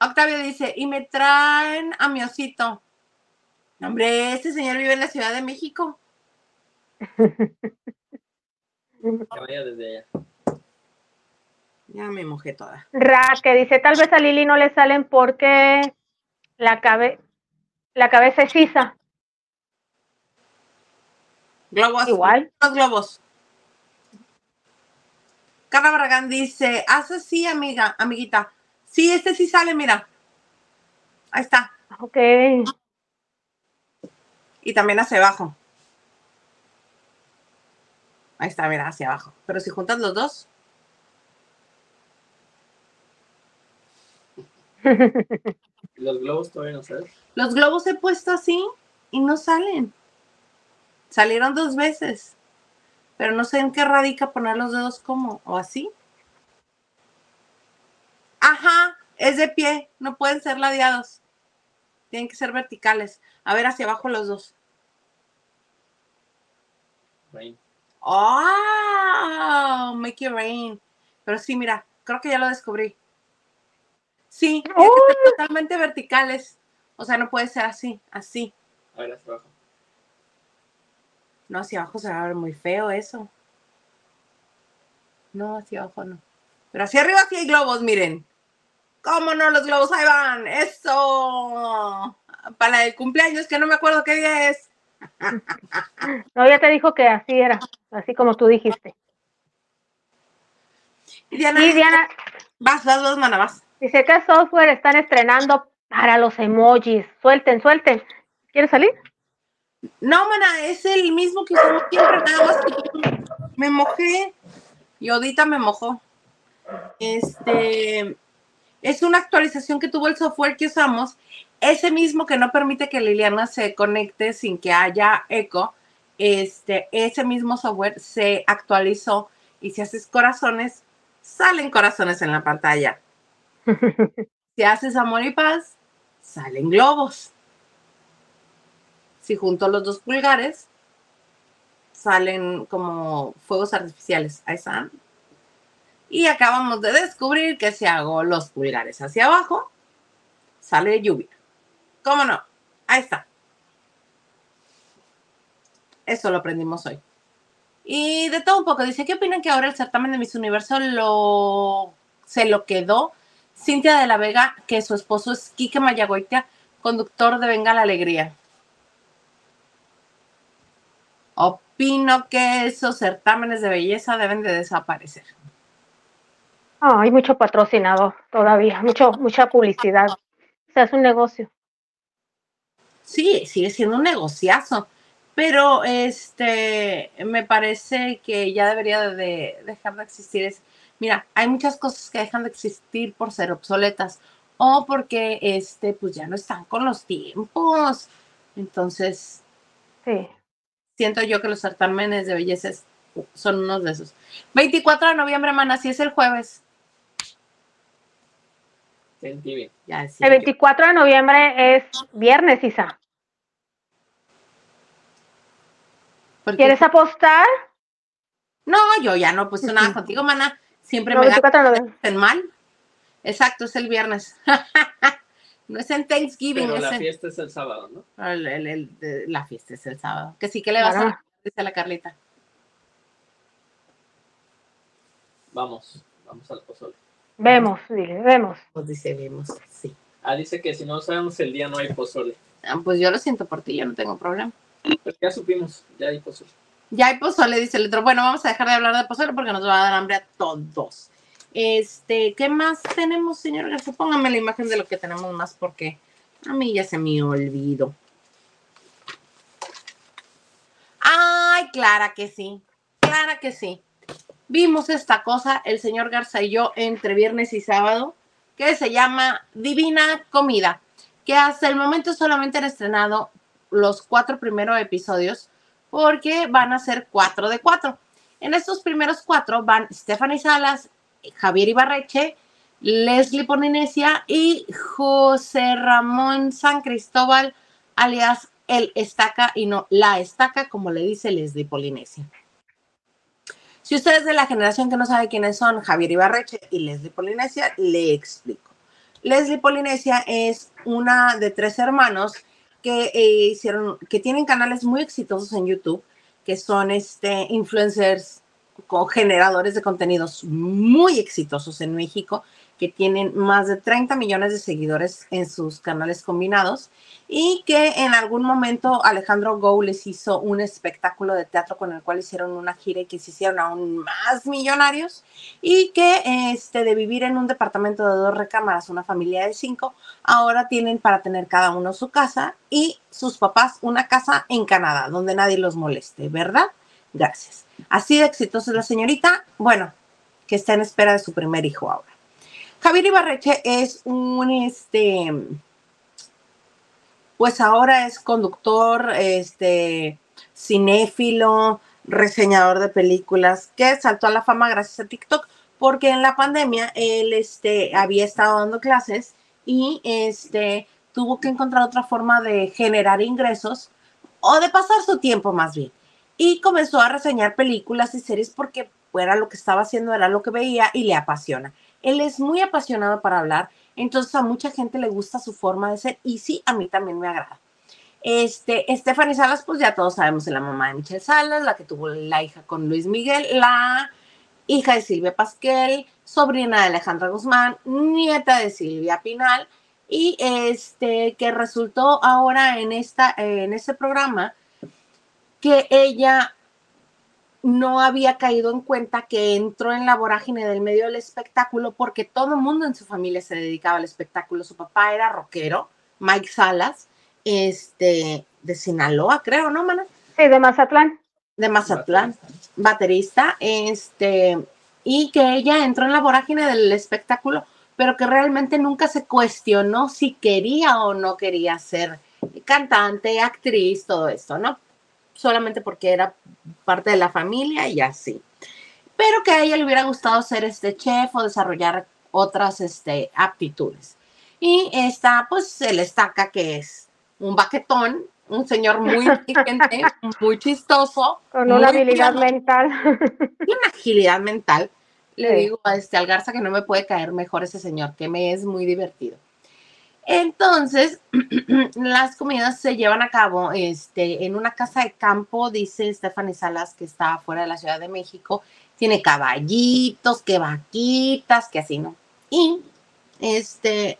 Octavio dice, y me traen a mi osito. Hombre, este señor vive en la Ciudad de México. Que vaya desde allá. Ya me mojé toda. Ra, que dice, tal vez a Lili no le salen porque la, cabe la cabeza es sisa. Globos. Igual. Los globos. Carla Barragán dice, haz así, amiga, amiguita. Sí, este sí sale, mira. Ahí está. Ok. Y también hacia abajo. Ahí está, mira, hacia abajo. Pero si juntas los dos, Los globos todavía no salen. los globos he puesto así y no salen. Salieron dos veces. Pero no sé en qué radica poner los dedos como, o así. Ajá, es de pie, no pueden ser ladeados. Tienen que ser verticales. A ver, hacia abajo los dos. Rain. ¡Oh! Make it rain. Pero sí, mira, creo que ya lo descubrí. Sí, tienen que ser totalmente verticales. O sea, no puede ser así, así. A ver, hacia abajo. No, hacia abajo se va a ver muy feo eso. No, hacia abajo no. Pero hacia arriba sí hay globos, miren. ¿Cómo no? Los globos ahí van. Eso. Para el cumpleaños, que no me acuerdo qué día es. No, ya te dijo que así era, así como tú dijiste. Y Diana, Y Diana vas, vas, vas, mana, vas. dice, ¿qué software están estrenando para los emojis? Suelten, suelten. ¿Quieres salir? No, mana, es el mismo que usamos siempre, nada más que me mojé y Odita me mojó. Este es una actualización que tuvo el software que usamos, ese mismo que no permite que Liliana se conecte sin que haya eco. Este, ese mismo software se actualizó y si haces corazones, salen corazones en la pantalla. Si haces amor y paz, salen globos. Si junto los dos pulgares, salen como fuegos artificiales. Ahí están. Y acabamos de descubrir que si hago los pulgares hacia abajo, sale lluvia. ¿Cómo no? Ahí está. Eso lo aprendimos hoy. Y de todo un poco, dice, ¿qué opinan que ahora el certamen de Miss Universo lo, se lo quedó Cintia de la Vega, que su esposo es Quique Mayagoitia, conductor de Venga la Alegría? Opino que esos certámenes de belleza deben de desaparecer. Ah, hay mucho patrocinador todavía, mucho, mucha publicidad. O sea, es un negocio. Sí, sigue siendo un negociazo, pero este me parece que ya debería de dejar de existir. Es, mira, hay muchas cosas que dejan de existir por ser obsoletas o porque este, pues ya no están con los tiempos. Entonces, Sí. Siento yo que los certámenes de belleza es- son unos de esos. 24 de noviembre, mana, si es el jueves. En TV. Ya decía El yo. 24 de noviembre es viernes, Isa. ¿Quieres apostar? No, yo ya no puse nada contigo, mana. Siempre No, me ganas 24 de noviembre. en mal. Exacto, es el viernes. no es en Thanksgiving, Pero es la en- fiesta es el sábado, ¿no? el- el- el- de- la fiesta es el sábado. Que sí que le vas Claro. a dice la Carlita. Vamos, vamos al pozole. Vemos, dile, vemos. Pues dice, vemos, sí. Ah, dice que si no sabemos el día no hay pozole. Ah, Pues yo lo siento por ti, yo no tengo problema. Pero ya supimos, ya hay pozole. Ya hay pozole, dice el otro. Bueno, vamos a dejar de hablar de pozole porque nos va a dar hambre a todos. Este, ¿qué más tenemos, señor Garza? Póngame la imagen de lo que tenemos más porque a mí ya se me olvidó. Ay, Clara que sí, Clara que sí. Vimos esta cosa, el señor Garza y yo, entre viernes y sábado, que se llama Divina Comida, que hasta el momento solamente han estrenado los cuatro primeros episodios porque van a ser cuatro de cuatro. En estos primeros cuatro van Stephanie Salas, Javier Ibarreche, Leslie Polinesia y José Ramón San Cristóbal, alias El Estaca y no La Estaca, como le dice Leslie Polinesia. Si usted es de la generación que no sabe quiénes son Javier Ibarreche y Leslie Polinesia, le explico. Leslie Polinesia es una de tres hermanos que eh, hicieron, que tienen canales muy exitosos en YouTube, que son este influencers con generadores de contenidos muy exitosos en México, que tienen más de 30 millones de seguidores en sus canales combinados y que en algún momento Alejandro Go les hizo un espectáculo de teatro con el cual hicieron una gira y que se hicieron aún más millonarios y que este, de vivir en un departamento de dos recámaras, una familia de cinco, ahora tienen para tener cada uno su casa y sus papás una casa en Canadá, donde nadie los moleste, ¿verdad? Gracias. Así de exitosa es la señorita, bueno, que está en espera de su primer hijo ahora. Javier Ibarreche es un, este, pues ahora es conductor, este, cinéfilo, reseñador de películas, que saltó a la fama gracias a TikTok, porque en la pandemia él, este, había estado dando clases y, este, tuvo que encontrar otra forma de generar ingresos o de pasar su tiempo más bien. Y comenzó a reseñar películas y series porque era lo que estaba haciendo, era lo que veía y le apasiona. Él es muy apasionado para hablar, entonces a mucha gente le gusta su forma de ser y sí, a mí también me agrada. Este, Stephanie Salas, pues ya todos sabemos, es la mamá de Michelle Salas, la que tuvo la hija con Luis Miguel, la hija de Silvia Pasquel, sobrina de Alejandra Guzmán, nieta de Silvia Pinal, y este, que resultó ahora en, esta, en este programa que ella no había caído en cuenta que entró en la vorágine del medio del espectáculo porque todo el mundo en su familia se dedicaba al espectáculo. Su papá era rockero, Mike Salas, este, de Sinaloa, creo, ¿no, mana? Sí, de Mazatlán. De Mazatlán, baterista, este, y que ella entró en la vorágine del espectáculo, pero que realmente nunca se cuestionó si quería o no quería ser cantante, actriz, todo esto, ¿no? Solamente porque era parte de la familia y así. Pero que a ella le hubiera gustado ser este chef o desarrollar otras este, aptitudes. Y está, pues, el estaca, que es un baquetón, un señor muy inteligente, muy chistoso. Con una habilidad mental. Y una agilidad mental. Le digo a este al Garza que no me puede caer mejor ese señor, que me es muy divertido. Entonces, las comidas se llevan a cabo este, en una casa de campo, dice Stephanie Salas, que está fuera de la Ciudad de México. Tiene caballitos, que vaquitas, que así, ¿no? Y este,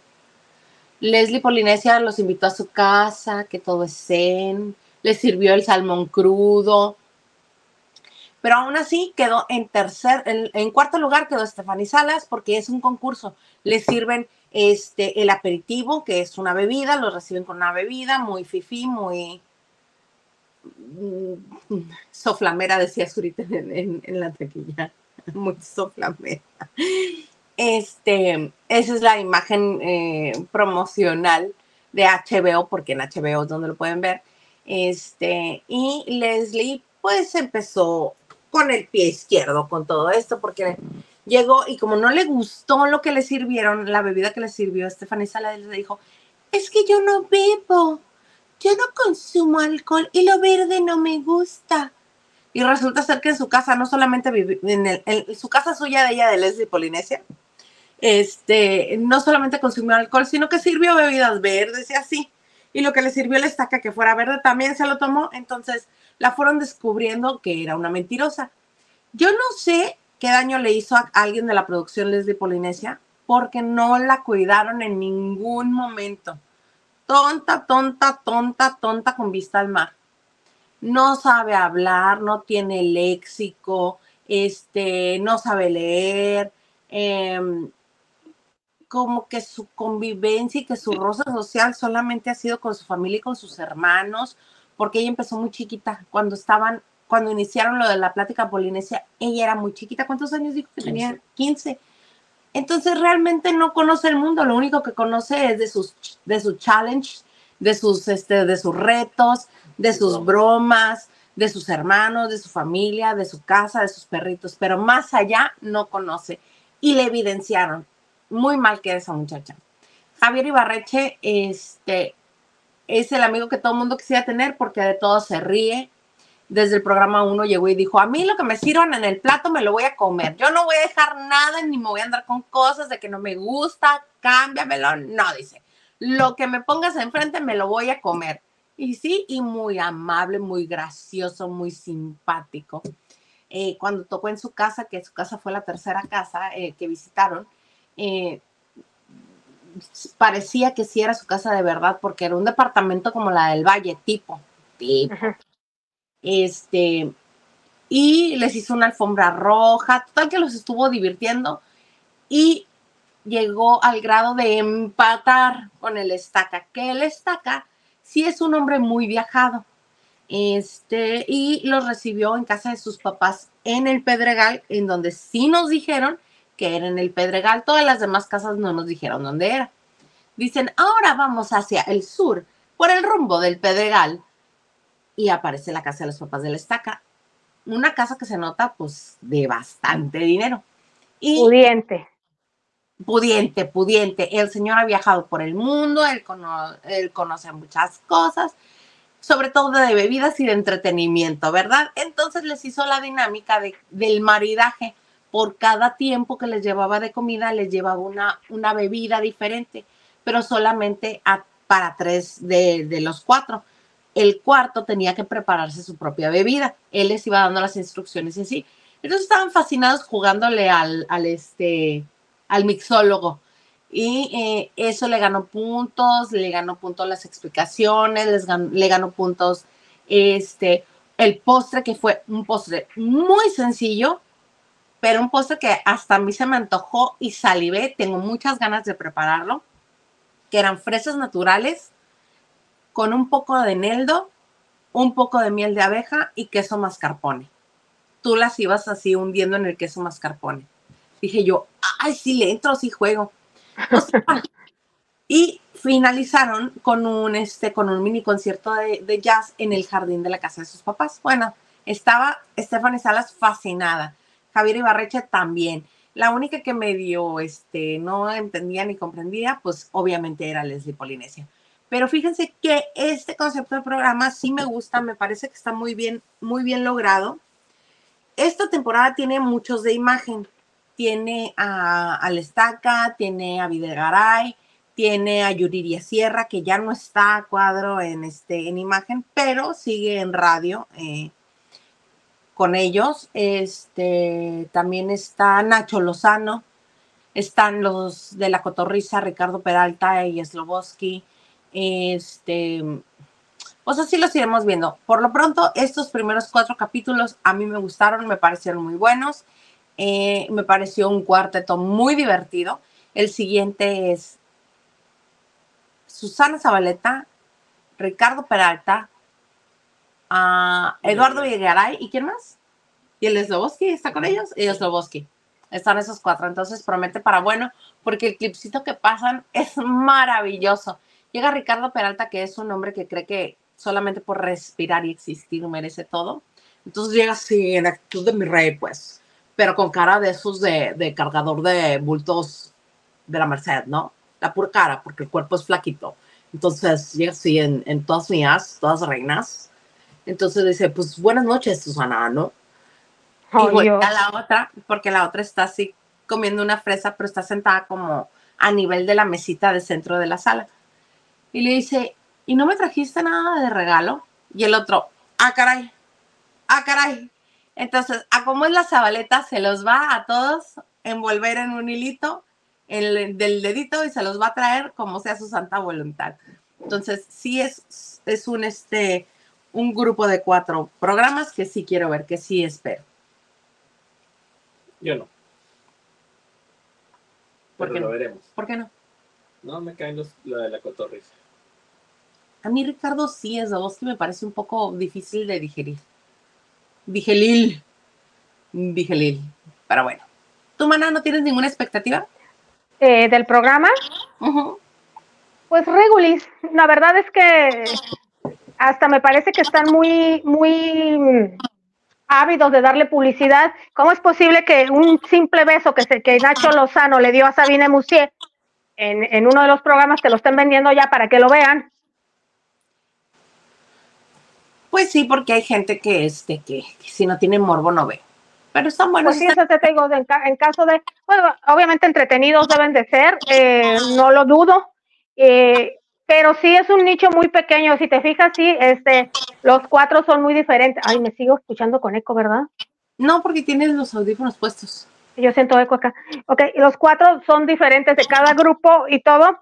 Leslie Polinesia los invitó a su casa, que todo es zen, les sirvió el salmón crudo. Pero aún así quedó en tercer, en, en cuarto lugar quedó Stephanie Salas porque es un concurso. Les sirven este, el aperitivo, que es una bebida, lo reciben con una bebida muy fifi, muy mm, soflamera, decía Zurita en, la taquilla, muy soflamera. Este, esa es la imagen eh, promocional de HBO, porque en HBO es donde lo pueden ver. Este, y Leslie, pues empezó con el pie izquierdo con todo esto, porque llegó y como no le gustó lo que le sirvieron, la bebida que le sirvió Stephanie Salas, le dijo, es que yo no bebo, yo no consumo alcohol y lo verde no me gusta. Y resulta ser que en su casa no solamente vive, en, su casa suya de ella de Leslie Polinesia, este, no solamente consumió alcohol, sino que sirvió bebidas verdes y así. Y lo que le sirvió la estaca que fuera verde también se lo tomó. Entonces la fueron descubriendo que era una mentirosa. Yo no sé qué daño le hizo a alguien de la producción Leslie Polinesia, porque no la cuidaron en ningún momento. Tonta, tonta, tonta, tonta con vista al mar. No sabe hablar, no tiene léxico, este, no sabe leer, em, como que su convivencia y que su rosa social solamente ha sido con su familia y con sus hermanos, porque ella empezó muy chiquita, cuando estaban cuando iniciaron lo de la plática polinesia, ella era muy chiquita. ¿Cuántos años dijo que tenía? 15. Entonces realmente no conoce el mundo, lo único que conoce es de sus, de sus challenges, de sus, este, de sus retos, de sus bromas, de sus hermanos, de su familia, de su casa, de sus perritos, pero más allá no conoce. Y le evidenciaron muy mal que esa muchacha. Javier Ibarreche este, es el amigo que todo el mundo quisiera tener porque de todo se ríe, desde el programa 1 llegó y dijo, a mí lo que me sirvan en el plato me lo voy a comer. Yo no voy a dejar nada ni me voy a andar con cosas de que no me gusta, cámbiamelo. No, dice, lo que me pongas enfrente me lo voy a comer. Y sí, y muy amable, muy gracioso, muy simpático. Eh, cuando tocó en su casa, que su casa fue la tercera casa eh, que visitaron, eh, parecía que sí era su casa de verdad, porque era un departamento como la del Valle, tipo, tipo. Este, y les hizo una alfombra roja, total que los estuvo divirtiendo y llegó al grado de empatar con el estaca, que el estaca sí es un hombre muy viajado. Este, y los recibió en casa de sus papás en el Pedregal, en donde sí nos dijeron que era en el Pedregal. Todas las demás casas no nos dijeron dónde era. Dicen, ahora vamos hacia el sur, por el rumbo del Pedregal. Y aparece la casa de los papás de la estaca. Una casa que se nota, pues, de bastante dinero. Y pudiente. Pudiente, pudiente. El señor ha viajado por el mundo, él, él conoce muchas cosas, sobre todo de bebidas y de entretenimiento, ¿verdad? Entonces les hizo la dinámica de, del maridaje por cada tiempo que les llevaba de comida, les llevaba una, una bebida diferente, pero solamente para tres de, los cuatro. El cuarto tenía que prepararse su propia bebida. Él les iba dando las instrucciones y así. Entonces estaban fascinados jugándole al, al, este, al mixólogo. Y eh, eso le ganó puntos, le ganó puntos las explicaciones, les le ganó puntos este, el postre, que fue un postre muy sencillo, pero un postre que hasta a mí se me antojó y salivé, tengo muchas ganas de prepararlo, que eran fresas naturales con un poco de neldo, un poco de miel de abeja y queso mascarpone. Tú las ibas así hundiendo en el queso mascarpone. Dije yo, ay, sí le entro, sí juego. y finalizaron con un, este, con un mini concierto de, de, jazz en el jardín de la casa de sus papás. Bueno, estaba Stephanie Salas fascinada. Javier Ibarreche también. La única que medio este, no entendía ni comprendía, pues obviamente era Leslie Polinesia. Pero fíjense que este concepto de programa sí me gusta, me parece que está muy bien, muy bien logrado. Esta temporada tiene muchos de imagen. Tiene a, a Lestaca, tiene a Videgaray, tiene a Yuriria Sierra, que ya no está a cuadro en, este, en imagen, pero sigue en radio. Eh, con ellos. Este, también está Nacho Lozano, están los de la Cotorriza, Ricardo Peralta y Sloboski. Este, pues así los iremos viendo. Por lo pronto, estos primeros cuatro capítulos a mí me gustaron, me parecieron muy buenos. Eh, me pareció un cuarteto muy divertido. El siguiente es Susana Zabaleta, Ricardo Peralta, a Eduardo Villaray y quién más? Y el Sloboski está con ellos y el Sloboski. Están esos cuatro, entonces promete para bueno, porque el clipcito que pasan es maravilloso. Llega Ricardo Peralta, que es un hombre que cree que solamente por respirar y existir merece todo. Entonces llega así en actitud de mi rey, pues, pero con cara de esos de, cargador de bultos de la Merced, ¿no? La pura cara, porque el cuerpo es flaquito. Entonces llega así en, en todas mías, todas reinas, entonces dice, pues buenas noches, Susana, ¿no? y a la otra, porque la otra está así comiendo una fresa, pero está sentada como a nivel de la mesita de centro de la sala. Y le dice, ¿y no me trajiste nada de regalo? Y el otro, ah, caray, ah, caray. Entonces, a como es la zabaleta, se los va a todos envolver en un hilito el, del dedito y se los va a traer como sea su santa voluntad. Entonces, sí es, es un, este, un grupo de cuatro programas que sí quiero ver, que sí espero. Yo no. ¿Por qué lo veremos. ¿Por qué no? No, me caen los, lo de la cotorriza. A mí, Ricardo, sí es voz que me parece un poco difícil de digerir. Digelil. Digelil. Pero bueno. ¿Tú, Mana, no tienes ninguna expectativa? Eh, ¿Del programa? Pues regulis. La verdad es que hasta me parece que están muy, muy ávidos de darle publicidad. ¿Cómo es posible que un simple beso que, se, que Nacho Lozano le dio a Sabine Moussier en, en uno de los programas te lo estén vendiendo ya para que lo vean? Pues sí, porque hay gente que, este, que, si no tiene morbo no ve. Pero están buenos. Pues sí, eso te digo, en, caso de, bueno, obviamente entretenidos deben de ser, eh, no lo dudo. Eh, pero sí es un nicho muy pequeño. Si te fijas, sí, este, los cuatro son muy diferentes. Ay, me sigo escuchando con eco, ¿verdad? No, porque tienes los audífonos puestos. Yo siento eco acá. Ok, los cuatro son diferentes de cada grupo y todo,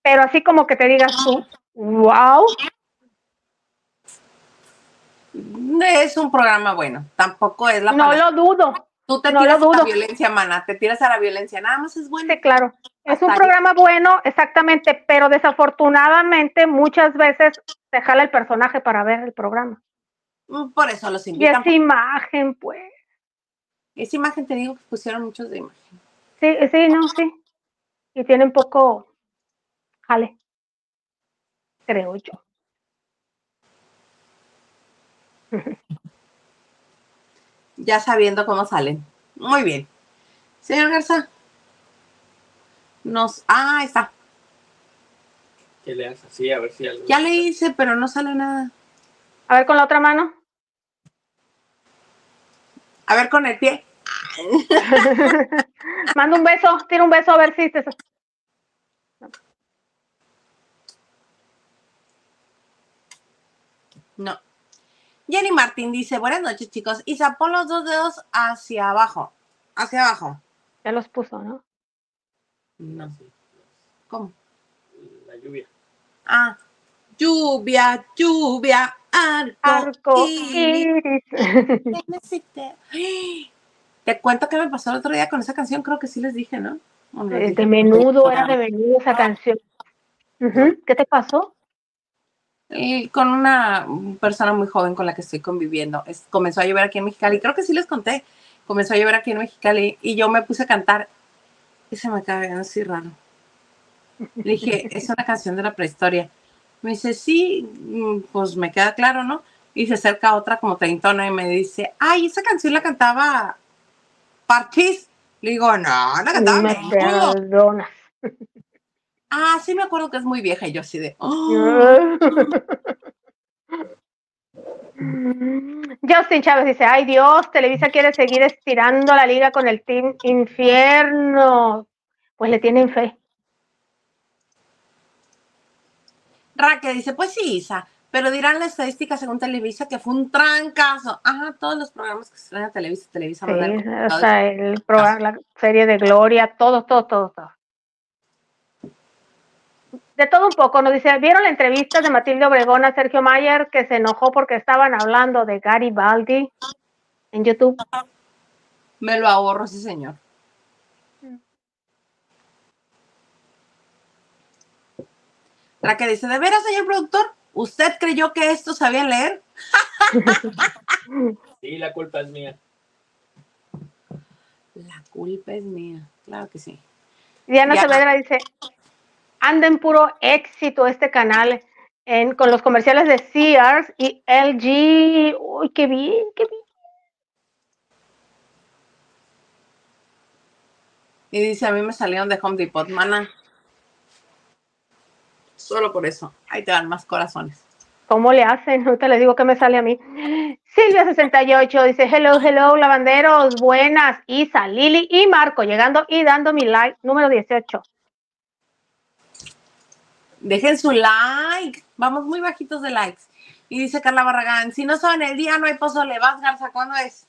pero así como que te digas tú, wow. Es un programa bueno, tampoco es la No lo dudo. Tú te no tiras lo a la violencia, mana, te tiras a la violencia, nada más es bueno. Sí, claro. Es un Hasta programa bueno, exactamente, pero desafortunadamente muchas veces se jala el personaje para ver el programa. Mm, Por eso los Y invitan. esa imagen, pues. Esa imagen te digo que pusieron muchos de imagen. Sí, sí, no, sí. Y tienen poco jale, creo yo. Ya sabiendo cómo salen. Muy bien. Señor Garza. Nos. Ah, ahí está. Que le hagas así, a ver si algo. Ya le hice, pero no sale nada. A ver con la otra mano. A ver con el pie. Manda un beso, tira un beso a ver si te... No. Jenny Martín dice, buenas noches chicos. Isa, pon los dos dedos hacia abajo. Hacia abajo. Ya los puso, ¿no? No. Así, ¿Cómo? La lluvia. Ah. Lluvia, lluvia, arco, Arco iris. Te cuento que me pasó el otro día con esa canción, creo que sí les dije, ¿no? ¿O no les De, dije? de menudo, era de menudo esa canción. ¿Qué te pasó? Y con una persona muy joven con la que estoy conviviendo. Es- comenzó a llover aquí en Mexicali. Creo que sí les conté. Comenzó a llover aquí en Mexicali y yo me puse a cantar y se me acaba viendo así raro. Le dije, es una canción de la prehistoria. Me dice, sí, mm, pues me queda claro, ¿no? Y se acerca otra como treintona y me dice, ay, esa canción la cantaba Parchís. Le digo, no, la cantaba Me Menudo". perdonas. Ah, sí me acuerdo que es muy vieja y yo así de, "Oh". Justin Chávez dice, ay Dios, Televisa quiere seguir estirando la liga con el Team Infierno. Pues le tienen fe. Raquel dice, pues sí, Isa, pero dirán la estadística según Televisa que fue un trancazo. Ajá, todos los programas que se traen a Televisa, Televisa Sí, o sea, el programa, la serie de Gloria, todo, todo, todo, todo. De todo un poco, nos dice, ¿vieron la entrevista de Matilde Obregón a Sergio Mayer que se enojó porque estaban hablando de Garibaldi en YouTube? Me lo ahorro, sí, señor. Raquel dice, ¿de veras, señor productor? ¿Usted creyó que estos sabían leer? Sí, la culpa es mía. La culpa es mía. Claro que sí. Diana. Saavedra dice, anda en puro éxito este canal en, con los comerciales de Sears y LG. Uy, qué bien, qué bien. Y dice, a mí me salieron de Home Depot, mana. Solo por eso. Ahí te dan más corazones. ¿Cómo le hacen? Ahorita les digo que me sale a mí. Silvia68 dice, hello, hello, lavanderos, buenas. Isa, Lili y Marco, llegando y dando mi like número 18. Dejen su like. Vamos muy bajitos de likes. Y dice Carla Barragán, si no saben el día, no hay pozole. Vas, Garza, ¿cuándo es?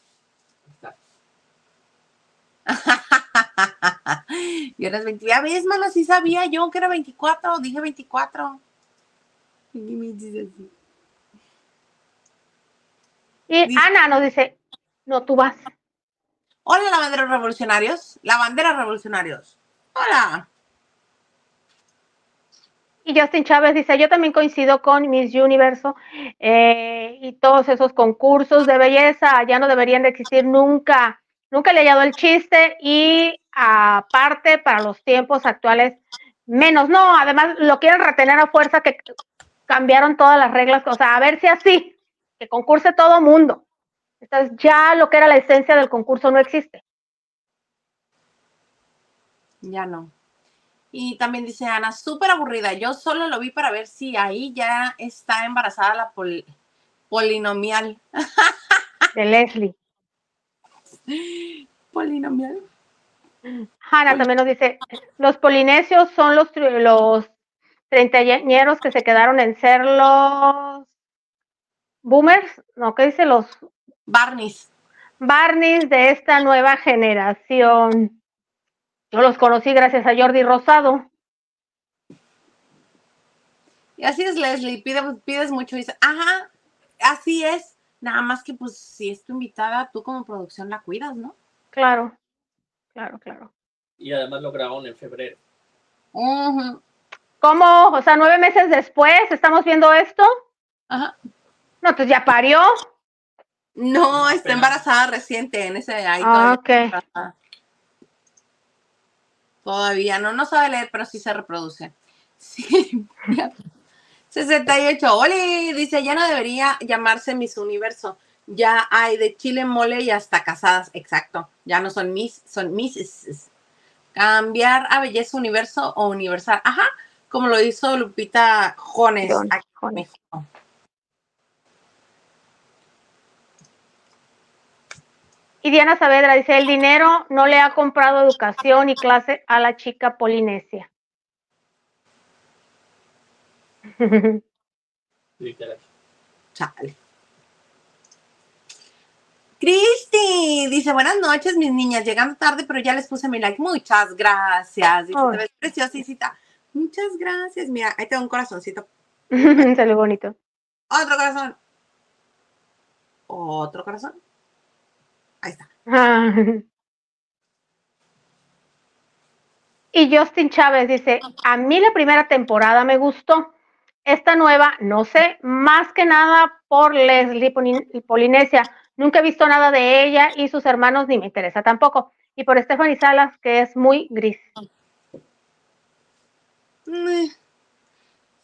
Y eres 20. Ya ves, mana, sí sabía yo que era 24. Dije 24. Y Dice- Ana nos dice, no, tú vas. Hola, lavanderos revolucionarios. Lavanderas revolucionarios. Hola. Y Justin Chávez dice, yo también coincido con Miss Universo eh, y todos esos concursos de belleza ya no deberían de existir nunca. Nunca le he hallado el chiste y aparte para los tiempos actuales, menos. No, además lo quieren retener a fuerza que cambiaron todas las reglas. O sea, a ver si así, que concurse todo mundo. Entonces ya lo que era la esencia del concurso no existe. Ya no. Y también dice Ana, súper aburrida. Yo solo lo vi para ver si ahí ya está embarazada la pol- polinomial. De Leslie. Polinomial. Hanna también nos dice, los polinesios son los, los treintañeros que se quedaron en ser los boomers, no, ¿qué dice? Los Barnis. Barneys de esta nueva generación. Yo los conocí gracias a Jordi Rosado. Y así es, Leslie, pides mucho y dice, ajá, así es. Nada más que pues si es tu invitada, tú como producción la cuidas, ¿no? Claro, claro, claro. Y además lo grabaron en febrero. ¿Cómo? O sea, nueve meses después, ¿estamos viendo esto? Ajá. No, pues ya parió. No, está embarazada reciente en ese ahí ah, Todavía no, no sabe leer, pero sí se reproduce. Sí. 68. Oli, dice, ya no debería llamarse Miss Universo. Ya hay de Chile mole y hasta casadas. Exacto. Ya no son Miss, son Miss. Cambiar a Belleza Universo o Universal. Ajá, como lo hizo Lupita Jones aquí en México. Y Diana Saavedra dice, el dinero no le ha comprado educación y clase a la chica polinesia. Chale. Cristi dice, buenas noches, mis niñas, llegando tarde, pero ya les puse mi like. Muchas gracias. Dice, te ves preciosísima. Muchas gracias. Mira, ahí tengo un corazoncito. Sale bonito. Otro corazón. Otro corazón. Ahí está. Y Justin Chávez dice, a mí la primera temporada me gustó. Esta nueva, no sé, más que nada por Leslie Polinesia. Nunca he visto nada de ella y sus hermanos ni me interesa tampoco. Y por Stephanie Salas, que es muy gris.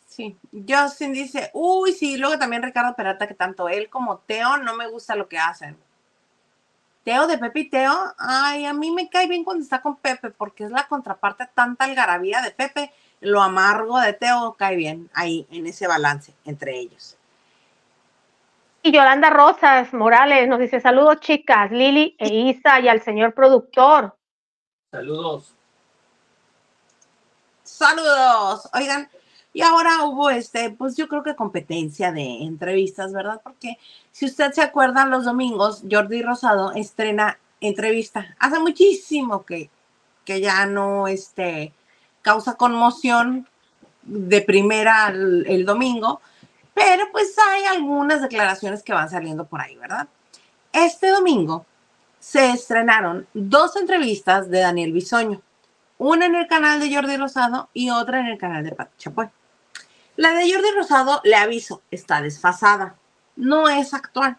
Sí, Justin dice, uy, sí, luego también Ricardo Peralta, que tanto él como Teo no me gusta lo que hacen. Teo de Pepe y Teo, ay, a mí me cae bien cuando está con Pepe, porque es la contraparte tanta algarabía de Pepe, lo amargo de Teo cae bien ahí, en ese balance entre ellos. Y Yolanda Rosas Morales nos dice, saludos chicas, Lili e Isa y al señor productor. Saludos. Saludos. Oigan, y ahora hubo este, pues yo creo que competencia de entrevistas, ¿verdad? Porque si usted se acuerda, los domingos Jordi Rosado estrena entrevista. Hace muchísimo que, que ya no este, causa conmoción de primera el, domingo, pero pues hay algunas declaraciones que van saliendo por ahí, ¿verdad? Este domingo se estrenaron dos entrevistas de Daniel Bisoño, una en el canal de Jordi Rosado y otra en el canal de Pati Chapoy. La de Jordi Rosado, le aviso, está desfasada, no es actual,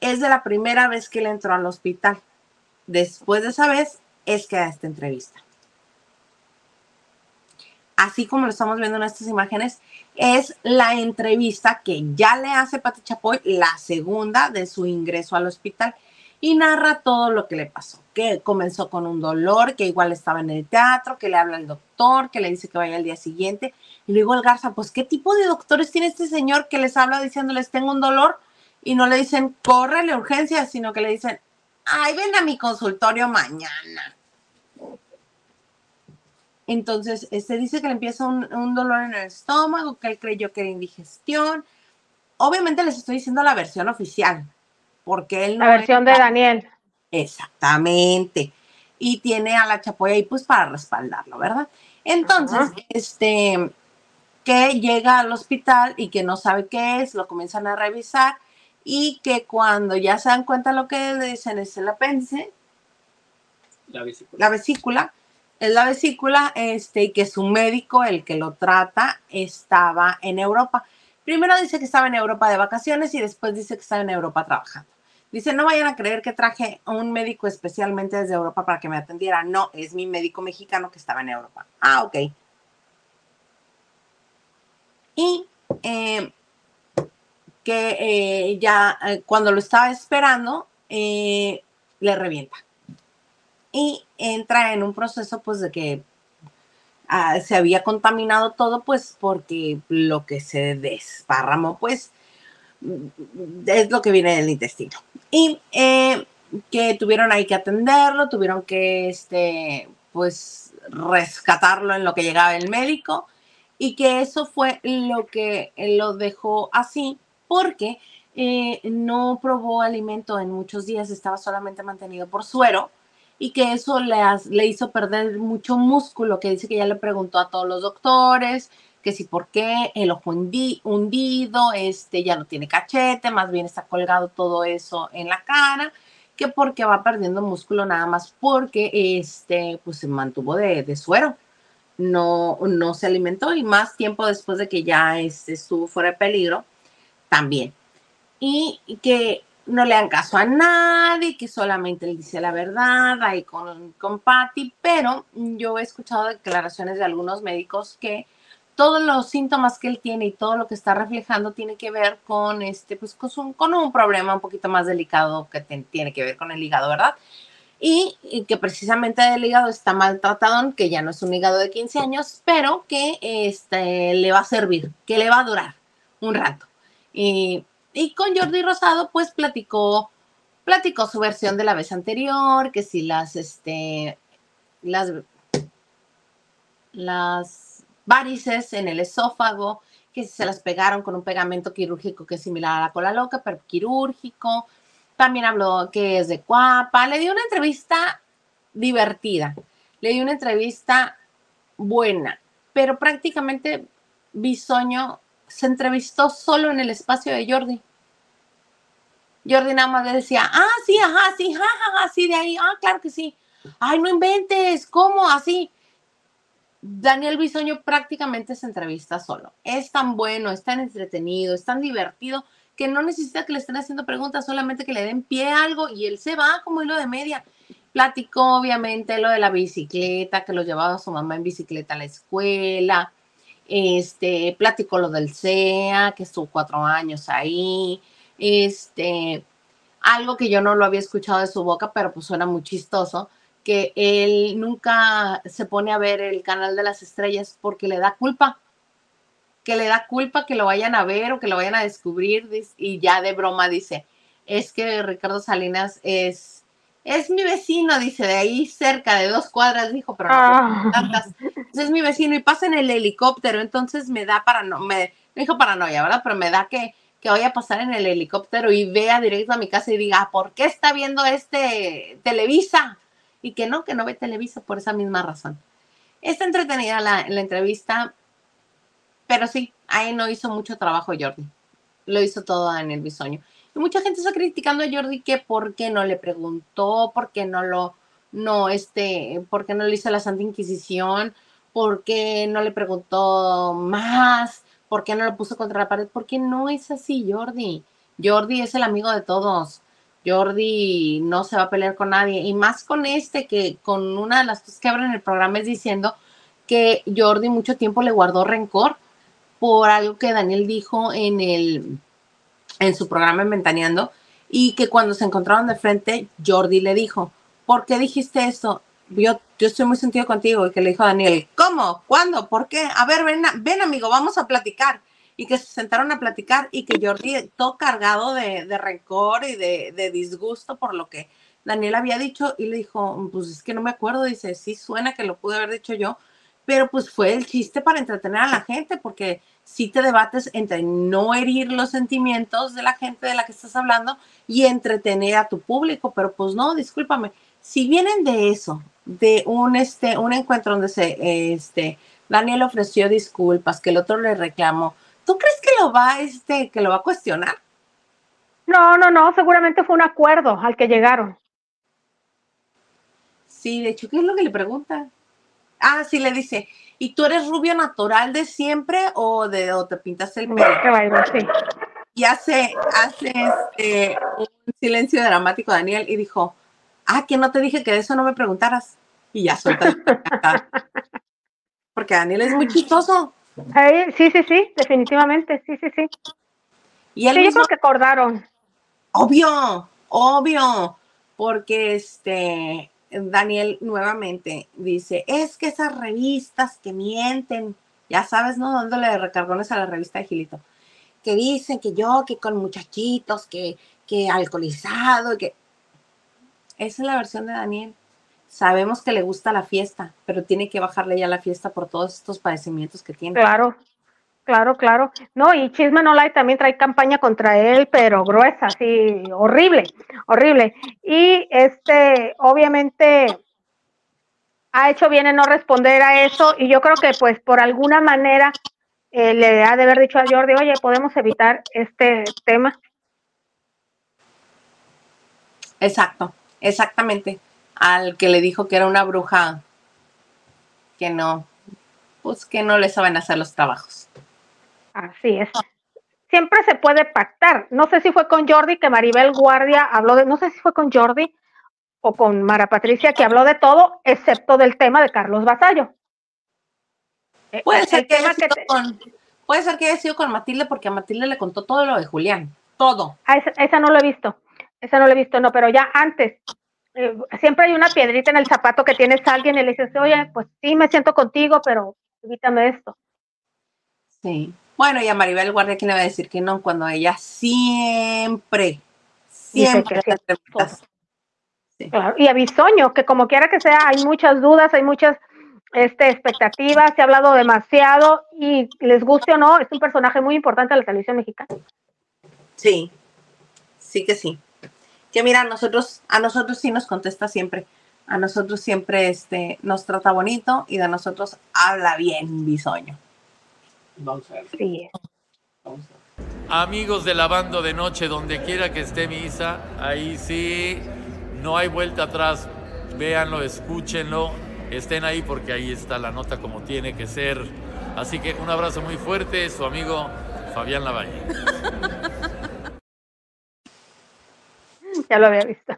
es de la primera vez que él entró al hospital. Después de esa vez es que da esta entrevista. Así como lo estamos viendo en estas imágenes, es la entrevista que ya le hace Pati Chapoy, la segunda de su ingreso al hospital y narra todo lo que le pasó, que comenzó con un dolor, que igual estaba en el teatro, que le habla al doctor, que le dice que vaya al día siguiente. Y luego el Garza, pues, ¿qué tipo de doctores tiene este señor que les habla diciéndoles tengo un dolor? Y no le dicen, córrele urgencia, sino que le dicen, ay, ven a mi consultorio mañana. Entonces, este dice que le empieza un, un dolor en el estómago, que él creyó que era indigestión. Obviamente les estoy diciendo la versión oficial, porque él La versión de Daniel. Exactamente. Y tiene a la chapoya ahí pues para respaldarlo, ¿verdad? Entonces, este, que llega al hospital y que no sabe qué es, lo comienzan a revisar y que cuando ya se dan cuenta lo que le dicen es el apéndice, la vesícula, la vesícula es la vesícula, este, y que su médico, el que lo trata, estaba en Europa. Primero dice que estaba en Europa de vacaciones y después dice que estaba en Europa trabajando. Dice, no vayan a creer que traje a un médico especialmente desde Europa para que me atendiera. No, es mi médico mexicano que estaba en Europa. Ah, ok. Y eh, que eh, ya eh, cuando lo estaba esperando, le revienta. Y entra en un proceso pues de que ah, se había contaminado todo pues porque lo que se desparramó pues es lo que viene del intestino. Y eh, que tuvieron ahí que atenderlo, tuvieron que, este, pues, rescatarlo en lo que llegaba el médico y que eso fue lo que lo dejó así porque eh, no probó alimento en muchos días, estaba solamente mantenido por suero y que eso le, le hizo perder mucho músculo, que dice que ya le preguntó a todos los doctores, que si por qué el ojo hundido, este ya no tiene cachete, más bien está colgado todo eso en la cara, que porque va perdiendo músculo nada más porque este pues se mantuvo de, suero, no, no se alimentó y más tiempo después de que ya este, estuvo fuera de peligro, también. Y que no le dan caso a nadie, que solamente él dice la verdad ahí con, con Patty, pero yo he escuchado declaraciones de algunos médicos que todos los síntomas que él tiene y todo lo que está reflejando tiene que ver con este, pues con un, con un problema un poquito más delicado que tiene que ver con el hígado, ¿verdad? Y, que precisamente el hígado está maltratado, que ya no es un hígado de 15 años, pero que este, le va a servir, que le va a durar un rato. Y, y con Jordi Rosado, pues platicó, platicó su versión de la vez anterior, que si las, este, las, las varices en el esófago, que se las pegaron con un pegamento quirúrgico que es similar a la cola loca, pero quirúrgico. También habló que es de cuapa. Le dio una entrevista divertida. Le dio una entrevista buena, pero prácticamente Bisoño se entrevistó solo en el espacio de Jordi. Jordi nada más le decía, ah, sí, ajá, sí, jajaja, sí, de ahí, ah, claro que sí. Ay, no inventes, ¿cómo? Así. Daniel Bisoño prácticamente se entrevista solo. Es tan bueno, es tan entretenido, es tan divertido que no necesita que le estén haciendo preguntas, solamente que le den pie a algo y él se va como hilo de media. Platicó obviamente lo de la bicicleta, que lo llevaba su mamá en bicicleta a la escuela. Este, platicó lo del CEA, que estuvo cuatro años ahí. Este, algo que yo no lo había escuchado de su boca, pero pues suena muy chistoso que él nunca se pone a ver el canal de las estrellas porque le da culpa, que le da culpa que lo vayan a ver o que lo vayan a descubrir y ya de broma dice, es que Ricardo Salinas es, es mi vecino, dice, de ahí cerca de dos cuadras, dijo, pero no ah. tantas, es mi vecino y pasa en el helicóptero, entonces me da para no, me, dijo paranoia, ¿verdad? Pero me da que, que voy a pasar en el helicóptero y vea directo a mi casa y diga, ¿por qué está viendo este Televisa? Y que no, que no ve Televisa por esa misma razón. Está entretenida la, entrevista, pero sí, ahí no hizo mucho trabajo Jordi. Lo hizo todo en el bisoño. Y mucha gente está criticando a Jordi que por qué no le preguntó, por qué no lo, no, este, por qué no le hizo la Santa Inquisición, por qué no le preguntó más, por qué no lo puso contra la pared, porque no es así, Jordi. Jordi es el amigo de todos. Jordi no se va a pelear con nadie. Y más con este, que con una de las cosas que abren el programa es diciendo que Jordi mucho tiempo le guardó rencor por algo que Daniel dijo en, el, en su programa Inventaneando y que cuando se encontraron de frente, Jordi le dijo, ¿por qué dijiste eso? Yo, yo estoy muy sentido contigo y que le dijo a Daniel, ¿cómo? ¿Cuándo? ¿Por qué? A ver, ven, ven amigo, vamos a platicar y que se sentaron a platicar y que Jordi, todo cargado de, de rencor y de, de, disgusto por lo que Daniel había dicho y le dijo, pues es que no me acuerdo, dice, sí suena que lo pude haber dicho yo, pero pues fue el chiste para entretener a la gente porque si te debates entre no herir los sentimientos de la gente de la que estás hablando y entretener a tu público, pero pues no, discúlpame, si vienen de eso, de un, este, un encuentro donde se, este, Daniel ofreció disculpas, que el otro le reclamó, ¿Tú crees que lo va, este, que lo va a cuestionar? No, no, no, seguramente fue un acuerdo al que llegaron. Sí, de hecho, ¿qué es lo que le pregunta? Ah, sí, le dice, ¿y tú eres rubio natural de siempre o, de, o te pintas el pelo? sí. Y hace, hace este, un silencio dramático Daniel y dijo, ah, que no te dije que de eso no me preguntaras. Y ya suelta. Porque Daniel es muy chistoso sí, sí, sí, definitivamente, sí, sí, sí. Y él sí, que acordaron. Obvio, obvio, porque este Daniel nuevamente dice, es que esas revistas que mienten, ya sabes, ¿no? Dándole recargones a la revista de Gilito, que dicen que yo, que con muchachitos, que, que alcoholizado, que... Esa es la versión de Daniel. Sabemos que le gusta la fiesta, pero tiene que bajarle ya la fiesta por todos estos padecimientos que tiene. Claro. Claro, claro. No, y Chisme No Light también trae campaña contra él, pero gruesa, así, horrible, horrible. Y este, obviamente, ha hecho bien en no responder a eso, y yo creo que pues por alguna manera eh, le ha de haber dicho a Jordi, oye, podemos evitar este tema. Exacto, exactamente. Al que le dijo que era una bruja, que no, pues que no le saben hacer los trabajos. Así es. Siempre se puede pactar. No sé si fue con Jordi que Maribel Guardia habló de, no sé si fue con Jordi o con Mara Patricia que habló de todo, excepto del tema de Carlos Basallo. Eh, puede ser que, haya sido con, puede ser que haya sido con Matilde porque a Matilde le contó todo lo de Julián, todo. Ah, esa, no lo he visto, esa no lo he visto, no, pero ya antes, eh, siempre hay una piedrita en el zapato que tienes a alguien y le dices, oye, pues sí, me siento contigo, pero evítame esto. Sí. Bueno, y a Maribel Guardia, ¿quién le va a decir que no? Cuando ella siempre, siempre. Claro. Y a Bisoño, que como quiera que sea, hay muchas dudas, hay muchas este, expectativas, se ha hablado demasiado y les guste o no, es un personaje muy importante de la televisión mexicana. Sí, sí que sí. Que mira, a nosotros, a nosotros sí nos contesta siempre. A nosotros siempre este, nos trata bonito y de nosotros habla bien Bisoño. Vamos a ver. Sí. Amigos de Lavando de Noche, donde quiera que esté misa, ahí sí, no hay vuelta atrás. Véanlo, escúchenlo, estén ahí porque ahí está la nota como tiene que ser. Así que un abrazo muy fuerte, su amigo Fabián Lavalle. Ya lo había visto.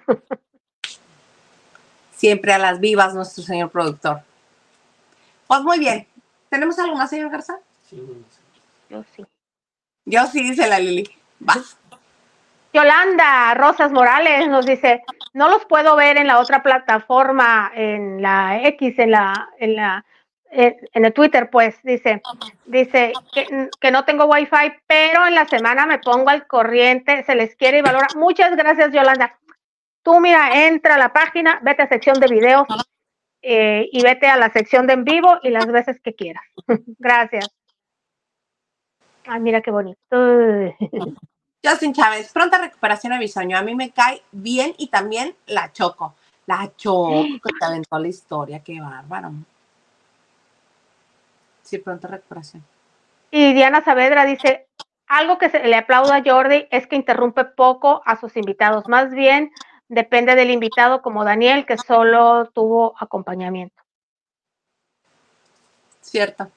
Siempre a las vivas, nuestro señor productor. Pues muy bien. ¿Tenemos algo más, señor Garza? Yo sí. Yo sí, dice la Lili. Vas. Yolanda Rosas Morales nos dice, no los puedo ver en la otra plataforma, en la X, en la, en la, en el Twitter, pues, dice, dice que, que, no tengo wifi, pero en la semana me pongo al corriente, se les quiere y valora. Muchas gracias, Yolanda. Tú mira, entra a la página, vete a sección de videos eh, y vete a la sección de en vivo y las veces que quieras. gracias. Ay, mira qué bonito. Justin Chávez, pronta recuperación a Bisoño. A mí me cae bien y también la Choco. La Choco que te aventó la historia, qué bárbaro. Sí, pronta recuperación. Y Diana Saavedra dice, algo que se le aplauda a Jordi es que interrumpe poco a sus invitados. Más bien depende del invitado como Daniel, que solo tuvo acompañamiento. Cierto.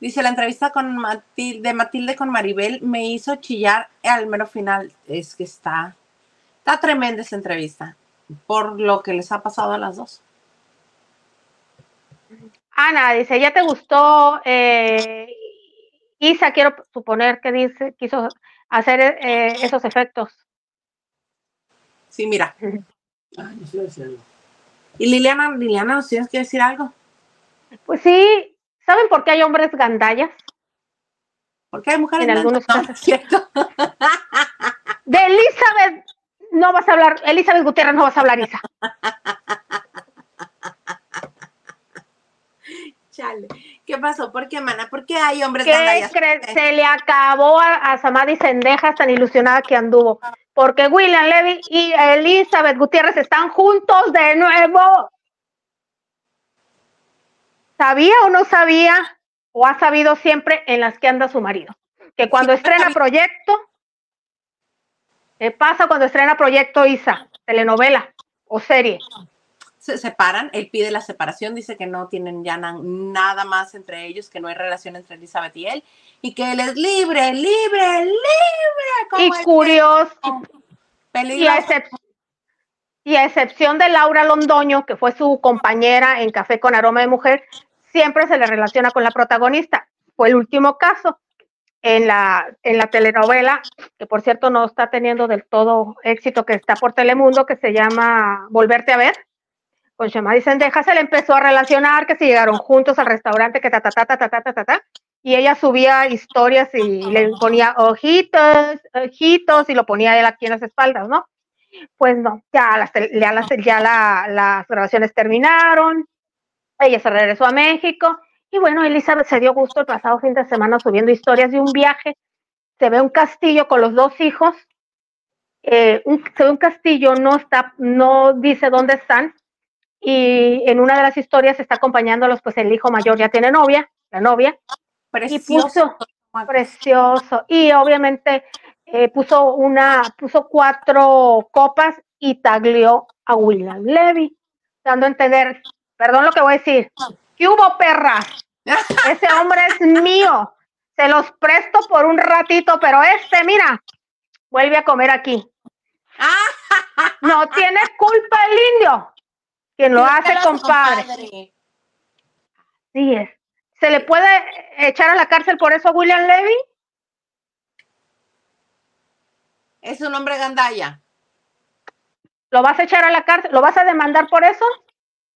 Dice, la entrevista con Matilde, de Matilde con Maribel me hizo chillar al mero final. Es que está, está tremenda esa entrevista por lo que les ha pasado a las dos. Ana dice, ¿ya te gustó? Eh, Isa, quiero suponer que dice, quiso hacer eh, esos efectos. Sí, mira. Y Liliana, Liliana, ¿nos tienes que decir algo? Pues sí, ¿Saben por qué hay hombres gandallas? Porque hay mujeres en algunos casos. ¿cierto? De Elizabeth no vas a hablar, Elizabeth Gutiérrez no vas a hablar, Isa. Chale. ¿Qué pasó? ¿Por qué, mana? ¿Por qué hay hombres ¿Qué gandallas? Se le acabó a, a Samadhi Sendejas tan ilusionada que anduvo. Porque William Levy y Elizabeth Gutiérrez están juntos de nuevo. ¿Sabía o no sabía o ha sabido siempre en las que anda su marido? Que cuando estrena proyecto, ¿qué pasa cuando estrena proyecto Isa? Telenovela o serie. Se separan, él pide la separación, dice que no tienen ya nada más entre ellos, que no hay relación entre Elizabeth y él, y que él es libre, libre, libre. y curioso. Y a, y a excepción de Laura Londoño, que fue su compañera en Café con Aroma de Mujer, siempre se le relaciona con la protagonista. Fue el último caso en la, en la telenovela, que por cierto no está teniendo del todo éxito, que está por Telemundo, que se llama Volverte a ver, con Shema Sendeja, se le empezó a relacionar, que se llegaron juntos al restaurante, que ta, ta, ta, ta, ta, ta, ta, ta, y ella subía historias y le ponía ojitos, ojitos, y lo ponía él aquí en las espaldas, ¿no? Pues no, ya las, ya las, ya las grabaciones terminaron, ella se regresó a México Y bueno, Elizabeth se dio gusto el pasado fin de semana subiendo historias de un viaje. Se ve un castillo con los dos hijos. Eh, se ve un castillo, no está, no dice dónde están. Y en una de las historias está acompañándolos, pues el hijo mayor ya tiene novia, la novia. Precioso. Y precioso. Y obviamente eh, puso una, puso cuatro copas y taglió a William Levy, dando a entender, perdón lo que voy a decir, ¿qué hubo perra? Ese hombre es mío, se los presto por un ratito, pero este, mira, vuelve a comer aquí. No tiene culpa el indio, quien lo hace, compadre. Sí es. ¿Se le puede echar a la cárcel por eso a William Levy? Es un hombre gandaya. ¿Lo vas a echar a la cárcel? ¿Lo vas a demandar por eso?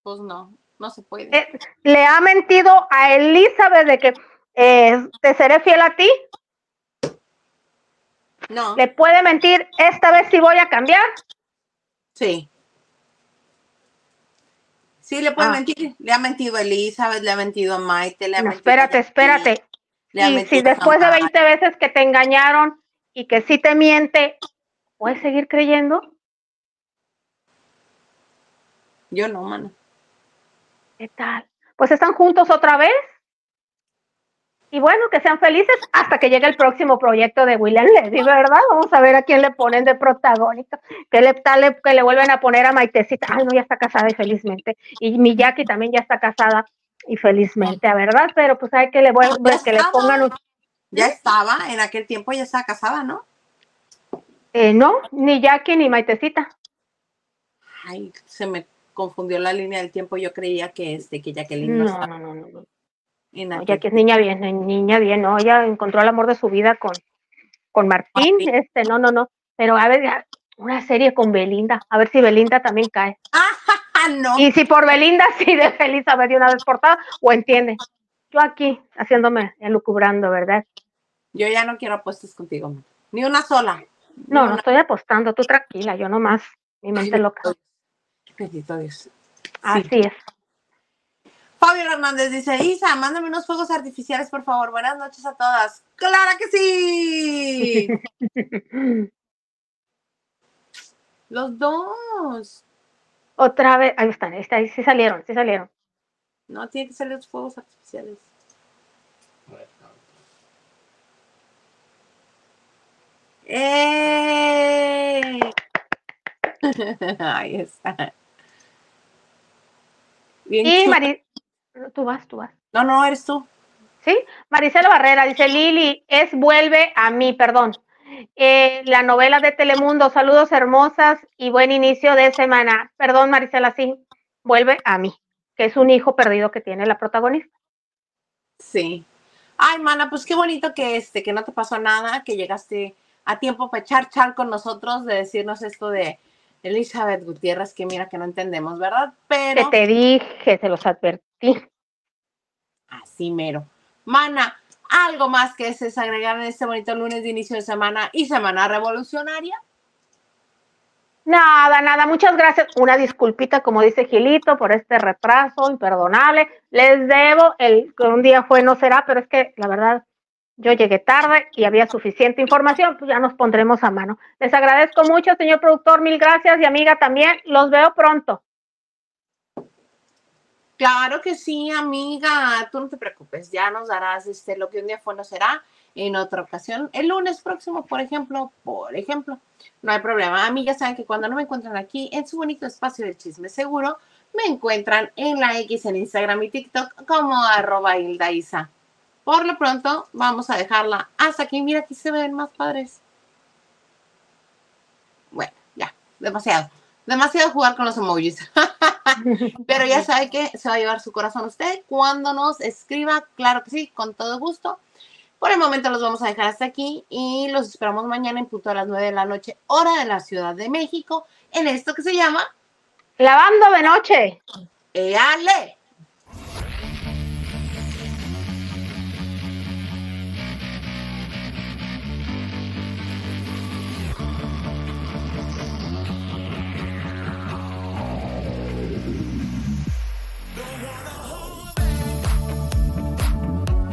Pues no, no se puede. Eh, ¿Le ha mentido a Elizabeth de que eh, te seré fiel a ti? No. ¿Le puede mentir esta vez si voy a cambiar? Sí. Sí, le puede Ah. mentir. Le ha mentido a Elizabeth, le ha mentido a Maite, le ha No, mentido espérate, espérate. le Y si después de Tamara. 20 veces que te engañaron y que sí te miente, ¿puedes seguir creyendo? Yo no, mano. ¿Qué tal? Pues están juntos otra vez. Y bueno, que sean felices hasta que llegue el próximo proyecto de William Levy, ¿verdad? Vamos a ver a quién le ponen de protagónico. Que le, tal que le vuelven a poner a Maitecita. Ay, no, ya está casada y felizmente. Y Miyaki también ya está casada y felizmente, ¿verdad? Pero pues hay que le, vuel- Ya que le pongan un... Ya estaba, en aquel tiempo ya estaba casada, ¿no? Eh, no, ni Jackie ni Maitecita. Ay, se me confundió la línea del tiempo. Yo creía que este, que Jacqueline no, No, estaba no, no, no. No. aquel- Jackie es niña bien, ni- niña bien, no, ella encontró el amor de su vida con, con Martín, Martín. este, no, no, no, pero a ver, ya, una serie con Belinda, a ver si Belinda también cae. Ah, no. Y si por Belinda sí deja a Elizabeth de una vez portada, o entiende. Yo aquí, haciéndome, elucubrando, ¿verdad? Yo ya no quiero apuestas contigo. Ni una sola. Ni No, no estoy apostando, tú tranquila, yo nomás, mi mente Ay, loca. Bendito Dios. Sí. Así es. Fabio Hernández dice, Isa, mándame unos fuegos artificiales, por favor. Buenas noches a todas. ¡Claro que sí! Los dos. Otra vez, ahí están, ahí está, ahí sí salieron, sí salieron. No, tiene que ser los fuegos artificiales. ¡Eh! Ahí está. Bien Y chulo. Tú vas, tú vas. No, no, eres tú. ¿Sí? Maricela Barrera dice, Lili, es Vuelve a mí, perdón. Eh, la novela de Telemundo, saludos hermosas y buen inicio de semana. Perdón, Maricela, sí, Vuelve a mí, que es un hijo perdido que tiene la protagonista. Sí. Ay, mana, pues qué bonito que este, que no te pasó nada, que llegaste a tiempo para echar chal con nosotros, de decirnos esto de Elizabeth Gutiérrez, que mira que no entendemos, ¿verdad? Que Pero te dije, se los advertí. así mero. Mana, algo más que desees agregar en este bonito lunes de inicio de semana y semana revolucionaria. Nada, nada, muchas gracias. Una disculpita, como dice Gilito, por este retraso imperdonable. Les debo, el que un día fue, no será, pero es que la verdad, yo llegué tarde y había suficiente información, pues ya nos pondremos a mano. Les agradezco mucho, señor productor, mil gracias y amiga también. Los veo pronto. Claro que sí, amiga, tú no te preocupes, ya nos darás este, lo que un día fue no será en otra ocasión. El lunes próximo, por ejemplo, por ejemplo, no hay problema. Amigas, saben que cuando no me encuentran aquí en su bonito espacio de chisme seguro, me encuentran en la X en Instagram y TikTok como arroba Hilda. Por lo pronto, vamos a dejarla hasta aquí. Mira, aquí se ven más padres. Bueno, ya, demasiado. Demasiado jugar con los emojis. Pero ya sabe que se va a llevar su corazón usted cuando nos escriba. Claro que sí, con todo gusto. Por el momento los vamos a dejar hasta aquí y los esperamos mañana en punto a las 9 de la noche, hora de la Ciudad de México, en esto que se llama Lavando de noche. EALE.